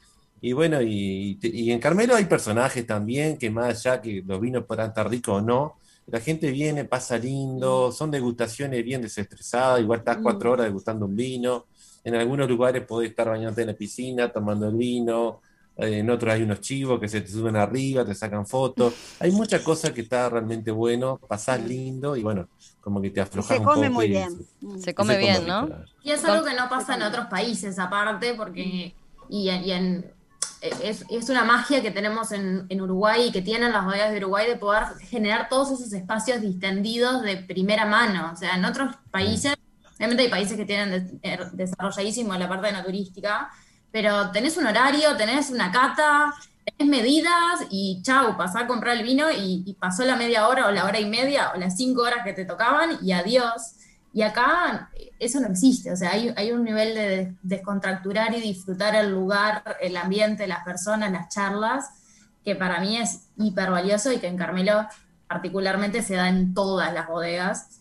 Y bueno, y, y en Carmelo hay personajes también que más allá que los vinos podrán estar ricos o no, la gente viene, pasa lindo, son degustaciones bien desestresadas, igual estás cuatro horas degustando un vino, en algunos lugares podés estar bañándote en la piscina, tomando el vino, eh, en otros hay unos chivos que se te suben arriba, te sacan fotos, *laughs* hay muchas cosas que está realmente bueno, pasás lindo y bueno, como que te aflojas se un come poco muy bien. Mm. se come se bien, ¿no? rico. Y es algo que no pasa en otros países aparte, porque y, en- y en- es, es una magia que tenemos en, en Uruguay y que tienen las bodegas de Uruguay de poder generar todos esos espacios distendidos de primera mano. O sea, en otros países, obviamente hay países que tienen des- er- desarrolladísimo la parte de no turística, pero tenés un horario, tenés una cata, tenés medidas y chau, pasá a comprar el vino y, y pasó la media hora o la hora y media o las cinco horas que te tocaban y adiós. Y acá eso no existe, o sea, hay, hay un nivel de descontracturar y disfrutar el lugar, el ambiente, las personas, las charlas, que para mí es hiper valioso y que en Carmelo particularmente se da en todas las bodegas.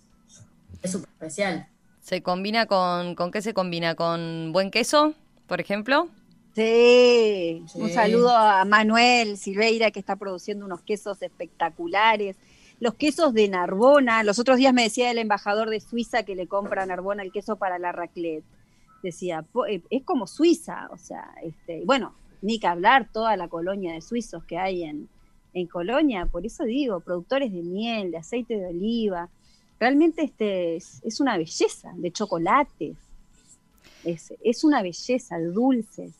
Es súper especial. ¿Se combina con, con qué se combina? ¿Con buen queso, por ejemplo? Sí, un saludo a Manuel Silveira que está produciendo unos quesos espectaculares. Los quesos de Narbona, los otros días me decía el embajador de Suiza que le compra a Narbona el queso para la raclette. decía, eh, es como Suiza, o sea, este, bueno, ni que hablar toda la colonia de suizos que hay en, en Colonia, por eso digo, productores de miel, de aceite de oliva, realmente este es, una belleza, de chocolates, es, es, una belleza, de dulces.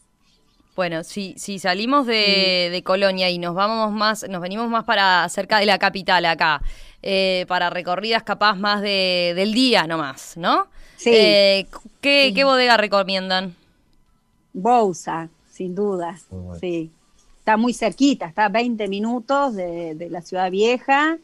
Bueno, si, si salimos de, de, Colonia y nos vamos más, nos venimos más para cerca de la capital acá, eh, para recorridas capaz más de, del día nomás, ¿no? Sí. Eh, ¿qué, ¿qué, bodega recomiendan? Bousa, sin duda, sí. Está muy cerquita, está a 20 minutos de, de la ciudad vieja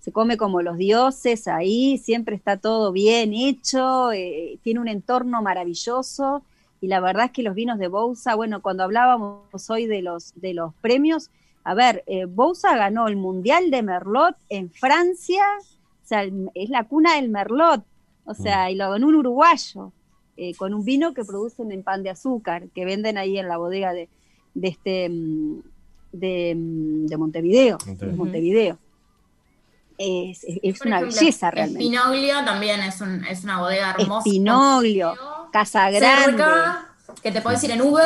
se come como los dioses ahí, siempre está todo bien hecho, eh, tiene un entorno maravilloso y la verdad es que los vinos de Bousa, bueno, cuando hablábamos hoy de los, de los premios, a ver, eh, Bousa ganó el Mundial de Merlot en Francia, o sea, es la cuna del Merlot, o sea, mm. y lo ganó un uruguayo, eh, con un vino que producen en pan de azúcar, que venden ahí en la bodega de, de este mm, de, mm, de Montevideo, Montevideo es, es una belleza realmente. Espinoglio también es, un, es una bodega hermosa. Espinoglio, Casa Grande. que te puedes ir en Uber.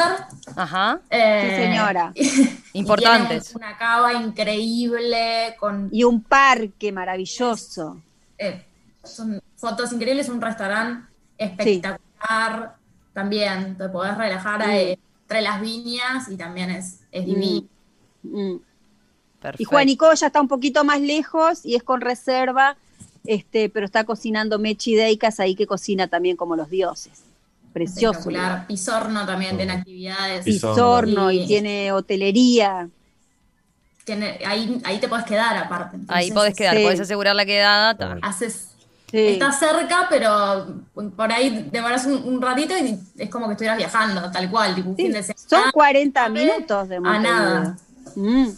Ajá. Eh, sí, señora. *laughs* Importantes. una cava increíble. con Y un parque maravilloso. Eh, son fotos increíbles, un restaurante espectacular. También te podés relajar entre las viñas y también es, es divino. Mm. Y Juanico ya está un poquito más lejos y es con reserva, este, pero está cocinando Mechi Deikas ahí que cocina también como los dioses. Precioso. Pisorno también tiene actividades. Pisorno y, tiene hotelería. ahí, ahí te puedes quedar aparte. ahí podés quedar, podés asegurar la quedada. Haces Está cerca, pero por ahí demoras un, un, ratito y es como que estuvieras viajando, tal cual. Son 40 minutos de A nada. Mm.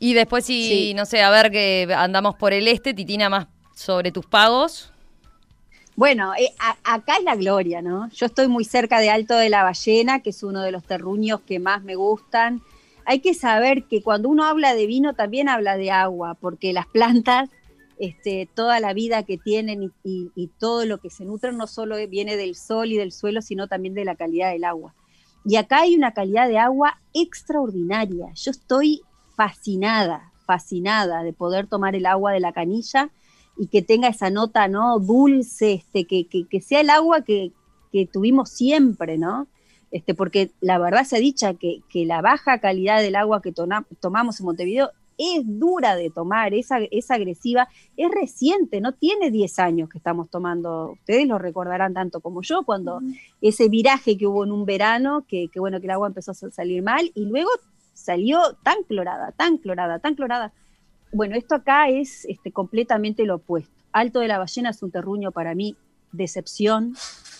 Y después, si, no sé, a ver que andamos por el este, Titina, más sobre tus pagos. Bueno, eh, acá es la gloria, ¿no? Yo estoy muy cerca de Alto de la Ballena, que es uno de los terruños que más me gustan. Hay que saber que cuando uno habla de vino también habla de agua, porque las plantas, este, toda la vida que tienen y, y todo lo que se nutren no solo viene del sol y del suelo, sino también de la calidad del agua. Y acá hay una calidad de agua extraordinaria. Yo estoy fascinada, fascinada de poder tomar el agua de la canilla y que tenga esa nota, ¿no? Dulce, este, que, que, sea el agua que, que, tuvimos siempre, ¿no? Este, porque la verdad se ha dicha que, que la baja calidad del agua que tomamos en Montevideo es dura de tomar, es, es, agresiva, es reciente, no tiene 10 años que estamos tomando, ustedes lo recordarán tanto como yo, cuando ese viraje que hubo en un verano, que, que bueno, que el agua empezó a salir mal, y luego salió tan clorada, tan clorada, tan clorada. Bueno, esto acá es este, completamente lo opuesto. Alto de la Ballena es un terruño para mí, decepción.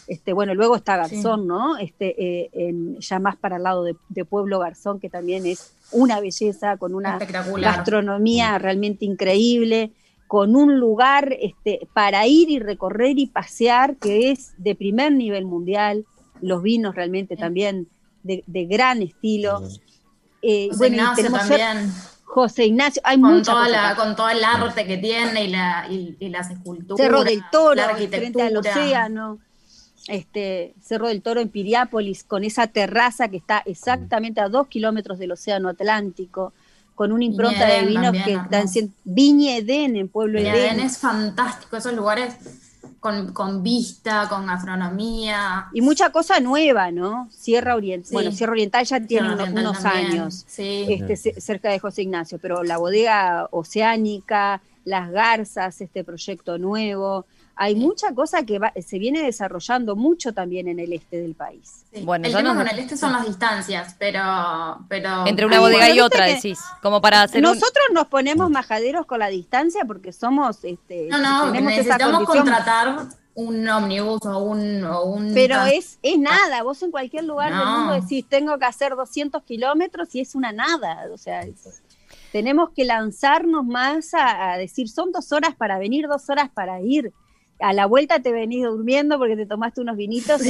Este, bueno, luego está Garzón, ¿no? Este, eh, en, ya más para el lado de, Pueblo Garzón, que también es una belleza, con una gastronomía realmente increíble, con un lugar este, para ir y recorrer y pasear que es de primer nivel mundial, los vinos realmente también de, de gran estilo. Eh, José Ignacio también. José Ignacio, hay con toda la, Con todo el arte que tiene y, la, y, las esculturas. Cerro del Toro, frente al océano. Este, Cerro del Toro en Piriápolis, con esa terraza que está exactamente a dos kilómetros del Océano Atlántico, con una impronta de vinos que están Viña Edén en Pueblo Viña Edén. es fantástico, esos lugares con, vista, con gastronomía. Y mucha cosa nueva, ¿no? Sierra Oriental, bueno, Sierra Oriental ya tiene unos, años, este, cerca de José Ignacio, pero la bodega oceánica, las garzas, este proyecto nuevo, hay mucha cosa que se viene desarrollando mucho también en el este del país. Bueno, el tema con el este son las distancias, pero... pero Entre una bodega y otra, decís, como para hacer Nosotros nos ponemos majaderos con la distancia porque somos... Este, no, no, necesitamos contratar un ómnibus o un, Pero es, es nada, vos en cualquier lugar del mundo decís, tengo que hacer 200 kilómetros y es una nada, o sea... tenemos que lanzarnos más a decir, son dos horas para venir, dos horas para ir a la vuelta te venís durmiendo porque te tomaste unos vinitos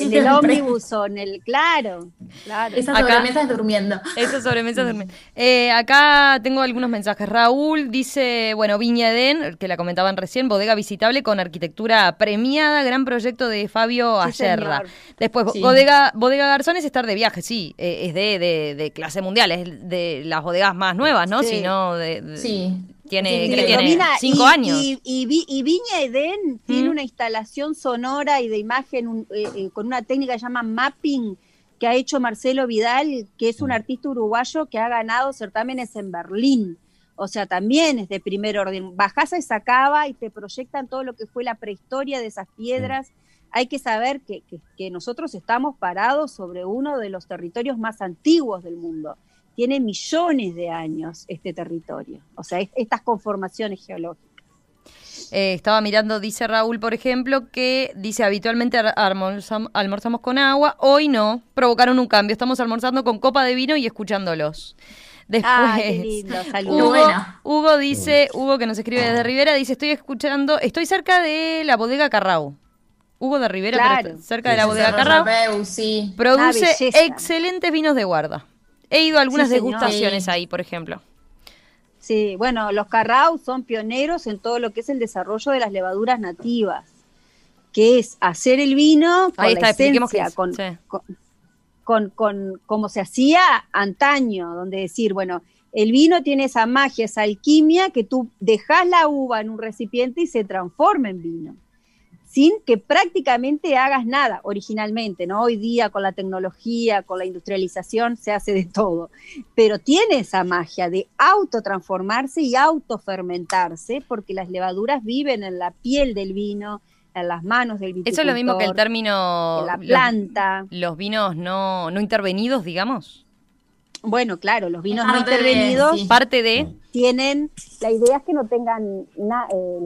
en el, ómnibus o en el. Claro, claro. Esa sobremesa es durmiendo. Esa sobremesa es durmiendo. Eh, acá tengo algunos mensajes. Raúl dice: bueno, Viña Edén, que la comentaban recién, bodega visitable con arquitectura premiada, gran proyecto de Fabio Ayerra. Después, bodega, bodega Garzón es estar de viaje, sí, eh, es de, de, clase mundial, es de las bodegas más nuevas, ¿no? Sí. Sino de, sí. Tiene, tiene cinco años. Y, Viña Eden tiene una instalación sonora y de imagen eh, eh, con una técnica que se llama mapping que ha hecho Marcelo Vidal, que es un artista uruguayo que ha ganado certámenes en Berlín. O sea, también es de primer orden. Bajás a esa cava y te proyectan todo lo que fue la prehistoria de esas piedras. Hay que saber que, que nosotros estamos parados sobre uno de los territorios más antiguos del mundo tiene millones de años este territorio, o sea, estas conformaciones geológicas. Eh, estaba mirando, dice Raúl, por ejemplo, que dice habitualmente almorzamos, con agua, hoy no, provocaron un cambio, estamos almorzando con copa de vino y escuchándolos. Después, *laughs* Hugo, Hugo, dice, Hugo que nos escribe desde Rivera, dice, estoy escuchando, estoy cerca de la bodega Carrao. Hugo de Rivera, cerca de la bodega Carrao. Produce excelentes vinos de guarda. He ido a algunas degustaciones ahí, por ejemplo. Sí, bueno, los Carrao son pioneros en todo lo que es el desarrollo de las levaduras nativas, que es hacer el vino con la esencia, con, con, como se hacía antaño, donde decir, bueno, el vino tiene esa magia, esa alquimia, que tú dejas la uva en un recipiente y se transforma en vino sin que prácticamente hagas nada originalmente, ¿no? Hoy día con la tecnología, con la industrialización se hace de todo, pero tiene esa magia de autotransformarse y autofermentarse porque las levaduras viven en la piel del vino, en las manos del vino. Eso es lo mismo que el término la planta. Los, vinos no, no intervenidos, digamos. Bueno, claro, los vinos no intervenidos. Parte de. Tienen. La idea es que no tengan eh,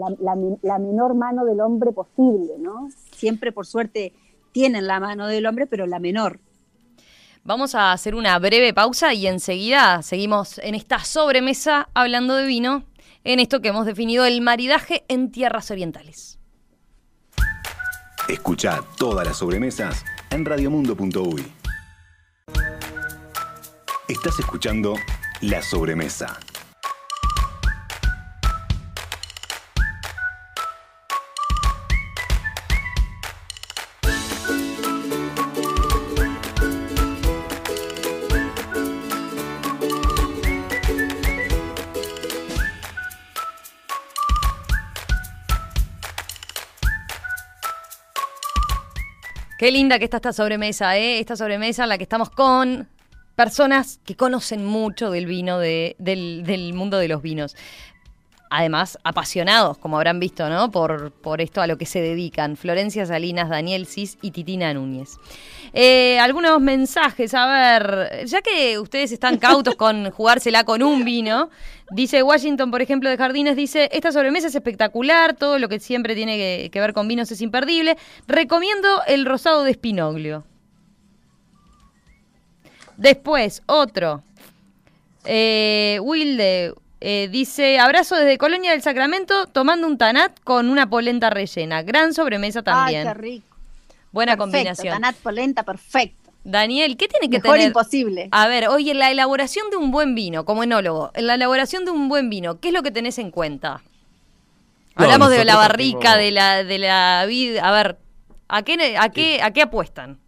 la, menor mano del hombre posible, ¿no? Siempre, por suerte, tienen la mano del hombre, pero la menor. Vamos a hacer una breve pausa y enseguida seguimos en esta sobremesa hablando de vino, en esto que hemos definido el maridaje en tierras orientales. Escucha todas las sobremesas en radiomundo.uy. Estás escuchando La Sobremesa. Qué linda que está esta sobremesa, ¿eh? Esta sobremesa en la que estamos con personas que conocen mucho del vino, de, del, mundo de los vinos. Además, apasionados, como habrán visto, ¿no? Por, por esto a lo que se dedican. Florencia Salinas, Daniel Cis y Titina Núñez. Eh, algunos mensajes, a ver, ya que ustedes están cautos con *laughs* jugársela con un vino, dice Washington, por ejemplo, de Jardines, dice, esta sobremesa es espectacular, todo lo que siempre tiene que, que ver con vinos es imperdible. Recomiendo el rosado de Spinoglio. Después, otro. Eh, Wilde eh, dice: Abrazo desde Colonia del Sacramento, tomando un tanat con una polenta rellena. Gran sobremesa también. Ay, qué rico. Buena combinación. Tanat, polenta, perfecto. Daniel, ¿qué tiene que Mejor tener? imposible. A ver, oye, la elaboración de un buen vino, como enólogo, en la elaboración de un buen vino, ¿qué es lo que tenés en cuenta? Hablamos de la barrica, de la de la vid, a ver, ¿a qué a qué a qué apuestan?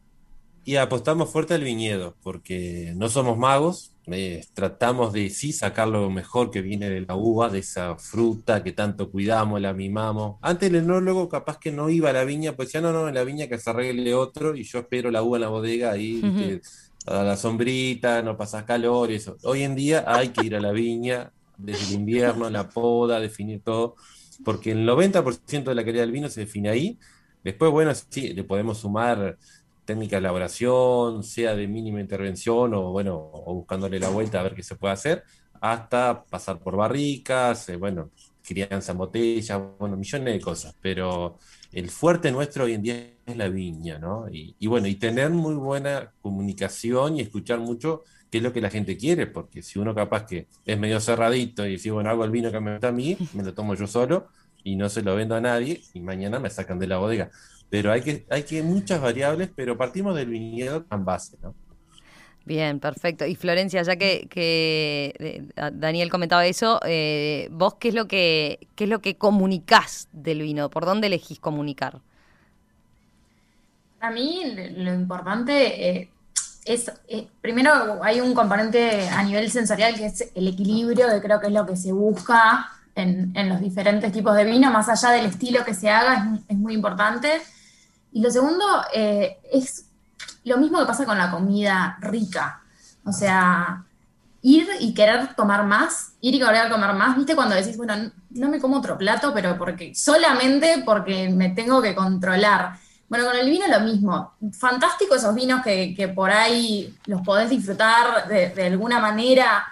Y apostamos fuerte al viñedo, porque no somos magos, eh, tratamos de sí sacar lo mejor que viene de la uva, de esa fruta que tanto cuidamos, la mimamos. Antes el enólogo capaz que no iba a la viña, pues ya no, no, en la viña que se arregle otro y yo espero la uva en la bodega ahí, a la sombrita, no pasas calor y eso. Hoy en día hay que ir a la viña desde el invierno, la poda, definir todo, porque el 90% de la calidad del vino se define ahí. Después, bueno, sí, le podemos sumar técnica de elaboración, sea de mínima intervención o bueno, buscándole la vuelta a ver qué se puede hacer, hasta pasar por barricas, eh, bueno, crianza en botella, bueno, millones de cosas, pero el fuerte nuestro hoy en día es la viña, ¿no? Y, bueno, y tener muy buena comunicación y escuchar mucho qué es lo que la gente quiere, porque si uno capaz que es medio cerradito y dice, bueno, hago el vino que me gusta a mí, me lo tomo yo solo, y no se lo vendo a nadie y mañana me sacan de la bodega. Pero hay que, hay que muchas variables, pero partimos del viñedo en base, ¿no? Bien, perfecto. Y Florencia, ya que, que eh, Daniel comentaba eso, eh, vos qué es lo que qué es lo que comunicás del vino, ¿por dónde elegís comunicar? A mí lo importante eh, es, primero hay un componente a nivel sensorial que es el equilibrio, que creo que es lo que se busca en, los diferentes tipos de vino, más allá del estilo que se haga, es, muy importante. Y lo segundo es lo mismo que pasa con la comida rica. O sea, ir y querer tomar más, ir y querer comer más, ¿viste? Cuando decís, bueno, no me como otro plato, pero porque solamente porque me tengo que controlar. Bueno, con el vino lo mismo. Fantástico esos vinos que, por ahí los podés disfrutar de, alguna manera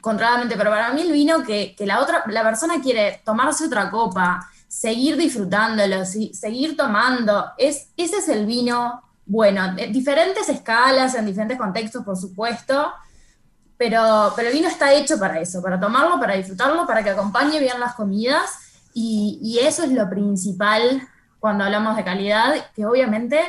controladamente, pero para mí el vino que, la otra, la persona quiere tomarse otra copa, seguir disfrutándolo, seguir tomando, es, ese es el vino bueno, en diferentes escalas, en diferentes contextos, por supuesto, pero, pero el vino está hecho para eso, para tomarlo, para disfrutarlo, para que acompañe bien las comidas, y, eso es lo principal cuando hablamos de calidad, que obviamente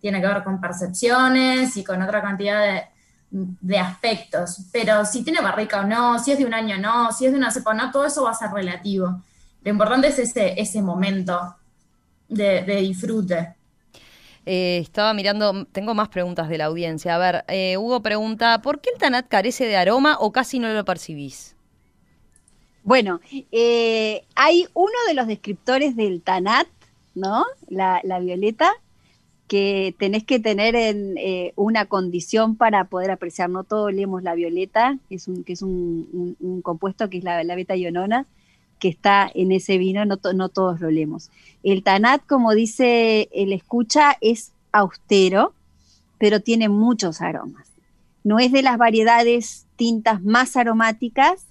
tiene que ver con percepciones y con otra cantidad de, de aspectos, pero si tiene barrica o no, si es de un año o no, si es de una cepa o no, todo eso va a ser relativo. Lo importante es ese, ese momento de, de disfrute. Eh, estaba mirando, tengo más preguntas de la audiencia. A ver, eh, Hugo pregunta, ¿por qué el Tanat carece de aroma o casi no lo percibís? Bueno, eh, hay uno de los descriptores del Tanat, ¿no? La, violeta, que tenés que tener en una condición para poder apreciar. No todos leemos la violeta, es un, que es un, compuesto que es la, la beta-ionona que está en ese vino, no, no todos lo leemos. El Tanat, como dice el escucha, es austero, pero tiene muchos aromas. No es de las variedades tintas más aromáticas,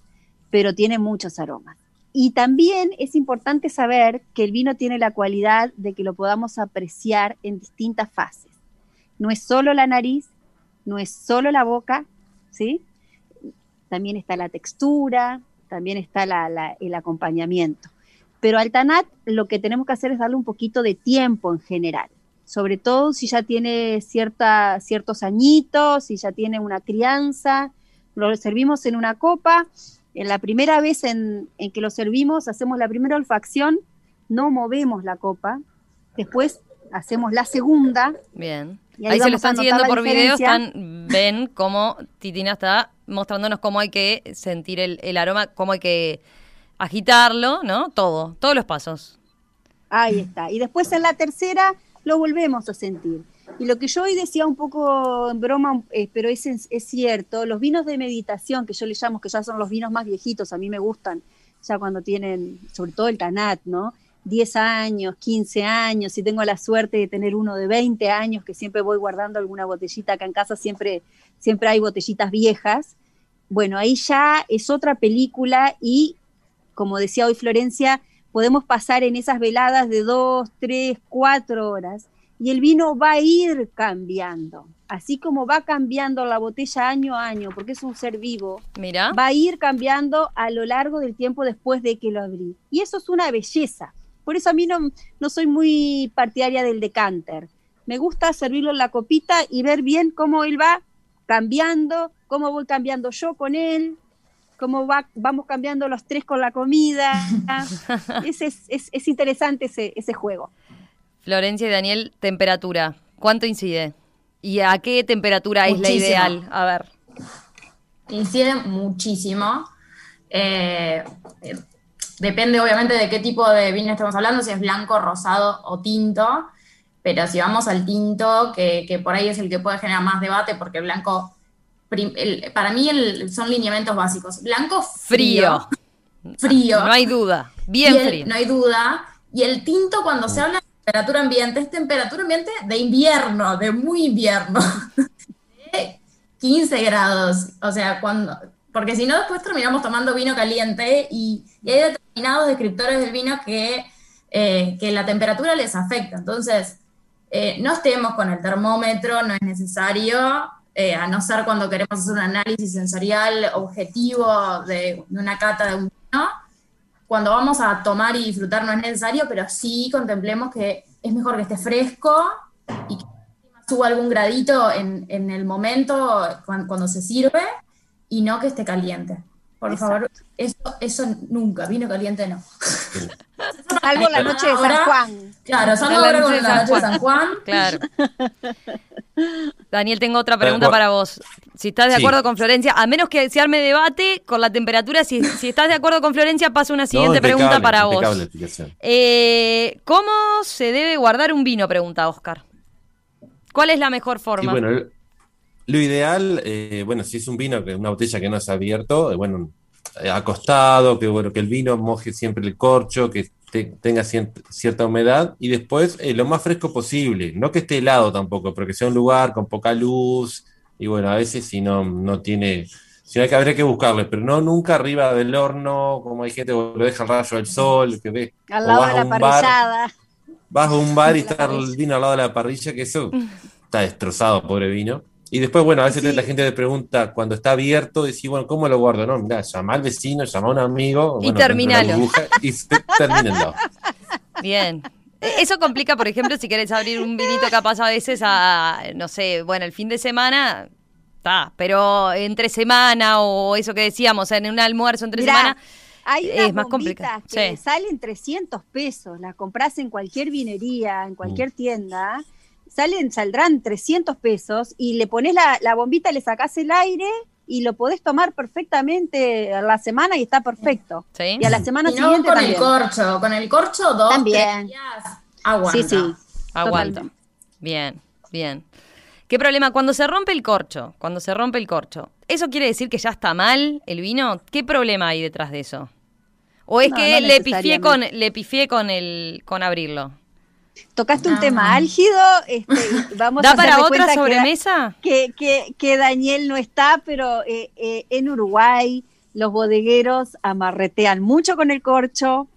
pero tiene muchos aromas. Y también es importante saber que el vino tiene la cualidad de que lo podamos apreciar en distintas fases. No es solo la nariz, no es solo la boca, ¿sí? También está la textura, también está el acompañamiento. Pero al Tanat lo que tenemos que hacer es darle un poquito de tiempo en general, sobre todo si ya tiene cierta, ciertos añitos, si ya tiene una crianza, lo servimos en una copa, en la primera vez en, que lo servimos hacemos la primera olfacción, no movemos la copa, después hacemos la segunda. Bien. Ahí, se lo están siguiendo por video, están, ven cómo Titina está mostrándonos cómo hay que sentir el, aroma, cómo hay que agitarlo, ¿no? Todo, todos los pasos. Ahí está. Y después en la tercera lo volvemos a sentir. Y lo que yo hoy decía un poco en broma, eh, pero es, es cierto, los vinos de meditación, que yo le llamo, que ya son los vinos más viejitos, a mí me gustan, ya cuando tienen, sobre todo el Tanat, ¿no? 10 años, 15 años, si tengo la suerte de tener uno de 20 años, que siempre voy guardando alguna botellita, acá en casa siempre, siempre hay botellitas viejas, bueno, ahí ya es otra película y, como decía hoy Florencia, podemos pasar en esas veladas de 2, 3, 4 horas y el vino va a ir cambiando. Así como va cambiando la botella año a año, porque es un ser vivo, Mira. va a ir cambiando a lo largo del tiempo después de que lo abrí. Y eso es una belleza. Por eso a mí no, no soy muy partidaria del decanter. Me gusta servirlo en la copita y ver bien cómo él va cambiando, cómo voy cambiando yo con él, cómo va, vamos cambiando los tres con la comida. *laughs* es, es, interesante ese, ese juego. Florencia y Daniel, temperatura. ¿Cuánto incide? ¿Y a qué temperatura es la ideal? A ver. Incide muchísimo. Eh, Depende obviamente de qué tipo de vino estamos hablando, si es blanco, rosado o tinto, pero si vamos al tinto, que, por ahí es el que puede generar más debate, porque el blanco, para mí son lineamientos básicos. Blanco frío. Frío. No hay duda. Bien frío. No hay duda. Y el tinto, cuando se habla de temperatura ambiente, es temperatura ambiente de invierno, de muy invierno. *laughs* de 15 grados. O sea, cuando porque si no después terminamos tomando vino caliente y, hay determinados descriptores del vino que, eh, que la temperatura les afecta. Entonces, eh, no estemos con el termómetro, no es necesario, eh, a no ser cuando queremos hacer un análisis sensorial objetivo de, una cata de un vino. cuando vamos a tomar y disfrutar no es necesario, pero sí contemplemos que es mejor que esté fresco y que suba algún gradito en, en el momento cuan- cuando, se sirve y no que esté caliente. Por Exacto. favor, eso, eso nunca, vino caliente no. *laughs* Salvo la noche de San Juan. Claro, salvo La ahora noche con de la San noche de Juan. San Juan. Claro. *laughs* Daniel, tengo otra pregunta bueno. para vos. Si estás de Sí. acuerdo con Florencia, a menos que se arme debate con la temperatura, si, si estás de acuerdo con Florencia, paso una siguiente No, pregunta para vos. Eh, ¿Cómo se debe guardar un vino? Pregunta Oscar. ¿Cuál es la mejor forma? bueno, el- lo ideal, eh, bueno, si es un vino, que una botella que no se ha abierto, eh, bueno, eh, acostado, que bueno, que el vino moje siempre el corcho, que te- tenga cierta humedad, y después eh, lo más fresco posible, no que esté helado tampoco, pero que sea un lugar con poca luz, y bueno, a veces si no, no tiene, si no hay que habría que buscarle, pero no nunca arriba del horno, como hay gente que lo deja al rayo del sol, que ve, Al lado de la bar, parrillada. Vas a un bar y *laughs* está el vino al lado de la parrilla, que eso *laughs* está destrozado, pobre vino. Y después, bueno, a veces Sí. la gente le pregunta, cuando está abierto, decís, bueno, ¿cómo lo guardo? No, mira, llama al vecino, llama a un amigo. Y bueno, terminalo. la burbuja, Y termínenlo. Bien. Eh, Eso complica, por ejemplo, si querés abrir un vinito capaz a veces a, no sé, bueno, el fin de semana, está, pero entre semana o eso que decíamos, en un almuerzo entre Mirá, semana, Hay es más complicado, que sí. salen 300 pesos, las compras en cualquier vinería, en cualquier Mm. tienda, salen, saldrán 300 pesos y le pones la, la bombita, le sacás el aire y lo podés tomar perfectamente a la semana y está perfecto. ¿sí? Y a la semana Y no siguiente con también. el corcho, con el corcho dos, También. tres días aguanta. Sí, sí. Aguanta. Totalmente. Bien, bien. ¿Qué problema? Cuando se rompe el corcho, cuando se rompe el corcho, ¿eso quiere decir que ya está mal el vino? ¿Qué problema hay detrás de eso? ¿O es No, que no le pifié con le pifié con el con abrirlo? Tocaste un Ah. tema álgido, este, *laughs* vamos ¿Da a para otra cuenta sobremesa? que, que, que Daniel no está, pero eh, eh, en Uruguay los bodegueros amarretean mucho con el corcho,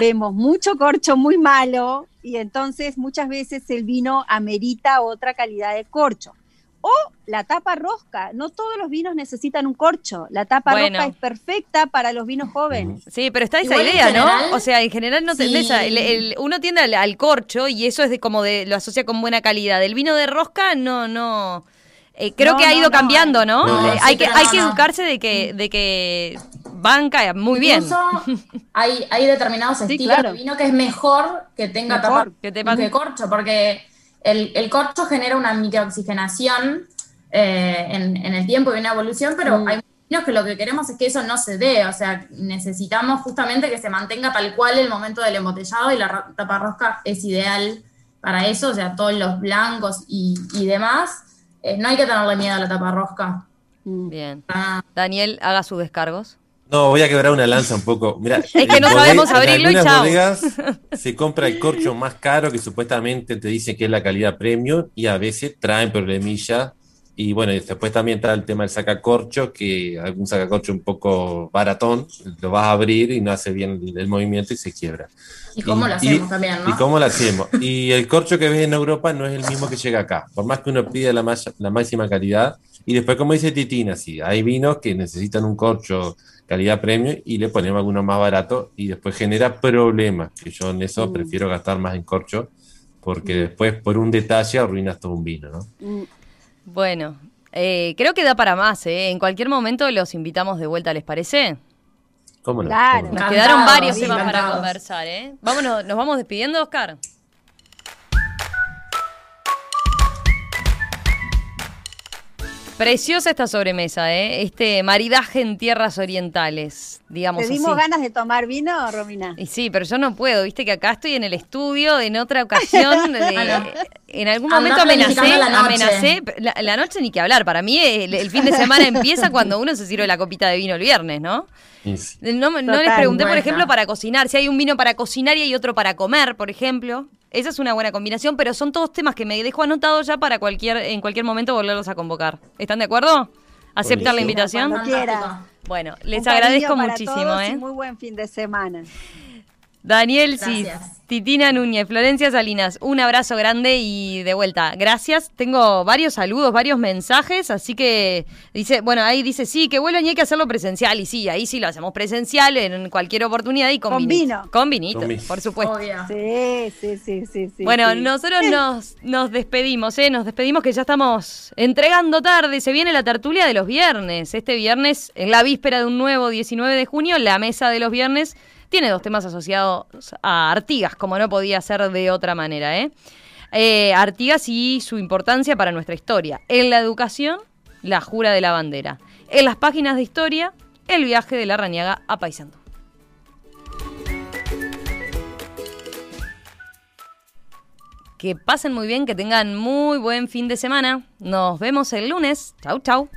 vemos mucho corcho muy malo y entonces muchas veces el vino amerita otra calidad de corcho. O la tapa rosca, no todos los vinos necesitan un corcho, la tapa Bueno. rosca es perfecta para los vinos jóvenes. Sí, pero está esa Igual idea, general, ¿no? O sea, en general no sí. esa- el- el- uno tiende al, al corcho y eso es de como de lo asocia con buena calidad. El vino de rosca no no eh, creo No, que ha no, ido no, cambiando, ¿no? no, Eh, sí, hay que hay no, que no. educarse de que de que banca muy bien. Incluso hay, hay determinados Sí, estilos claro. de vino que es mejor que tenga Mejor, tapa que te que, corcho, porque el, el corcho genera una microoxigenación eh, en, en el tiempo y una evolución, pero Mm. hay vinos que lo que queremos es que eso no se dé, o sea, necesitamos justamente que se mantenga tal cual el momento del embotellado y la ro- tapa rosca es ideal para eso, o sea, todos los blancos y, y demás. eh, no hay que tenerle miedo a la tapa rosca. Mm. Bien. Ah, Daniel, haga sus descargos. No, voy a quebrar una lanza un poco. Mirá, *laughs* que en no sabemos abrirlo y chao. bodegas *laughs* se compra el corcho más caro que supuestamente te dice que es la calidad premium y a veces traen problemillas. Y bueno, y después también está el tema del sacacorcho, que algún sacacorcho un poco baratón, lo vas a abrir y no hace bien el, el movimiento y se quiebra. y cómo lo hacemos también, ¿no? Y cómo lo hacemos. Y el corcho que ves en Europa no es el mismo que llega acá. Por más que uno pida la, la máxima calidad. Y después, como dice Titina, sí, hay vinos que necesitan un corcho calidad premium y le ponemos alguno más barato y después genera problemas. Que yo en eso Mm. prefiero gastar más en corcho porque después por un detalle arruinas todo un vino, ¿no? Mm. Bueno, eh, creo que da para más, ¿eh? En cualquier momento los invitamos de vuelta, ¿les parece? ¿Cómo no? Claro. ¿Cómo no? Nos quedaron varios sí, temas para conversar, ¿eh? Vámonos, nos vamos despidiendo, Oscar. Preciosa esta sobremesa, ¿eh? Este maridaje en tierras orientales, digamos ¿Te dimos así. ganas de tomar vino, Romina? Y sí, pero yo no puedo, viste que acá estoy en el estudio, en otra ocasión, *laughs* de- Bueno. en algún momento amenacé, la noche. amenacé, la, la noche ni que hablar, para mí el, el fin de semana *laughs* empieza cuando uno se sirve la copita de vino el viernes, ¿no? No, no les pregunté, por ejemplo, para cocinar, si hay un vino para cocinar y hay otro para comer, por ejemplo. Esa es una buena combinación, pero son todos temas que me dejo anotados ya para cualquier, en cualquier momento volverlos a convocar. ¿Están de acuerdo? ¿Aceptan la invitación? Cuando quiera. Bueno, les Un agradezco para muchísimo, todos y ¿eh? Muy buen fin de semana. Daniel Cis. Titina Núñez, Florencia Salinas, un abrazo grande y de vuelta. Gracias. Tengo varios saludos, varios mensajes, así que dice, bueno, ahí dice, sí, que vuelvan y hay que hacerlo presencial. Y sí, ahí sí lo hacemos presencial en cualquier oportunidad y con, Con vinito. vino. Con vinito, Con por supuesto. Obvio. Sí, sí, sí, sí. sí, Bueno, sí. nosotros nos, nos despedimos, ¿eh? Nos despedimos que ya estamos entregando tarde. Se viene la tertulia de los viernes. Este viernes, en la víspera de un nuevo 19 de junio, la mesa de los viernes tiene dos temas asociados a Artigas, como no podía ser de otra manera, ¿eh? Eh, Artigas y su importancia para nuestra historia. En la educación, la jura de la bandera. En las páginas de historia, el viaje de la Rañaga a Paysandú. Que pasen muy bien, que tengan muy buen fin de semana. Nos vemos el lunes. Chau, chau.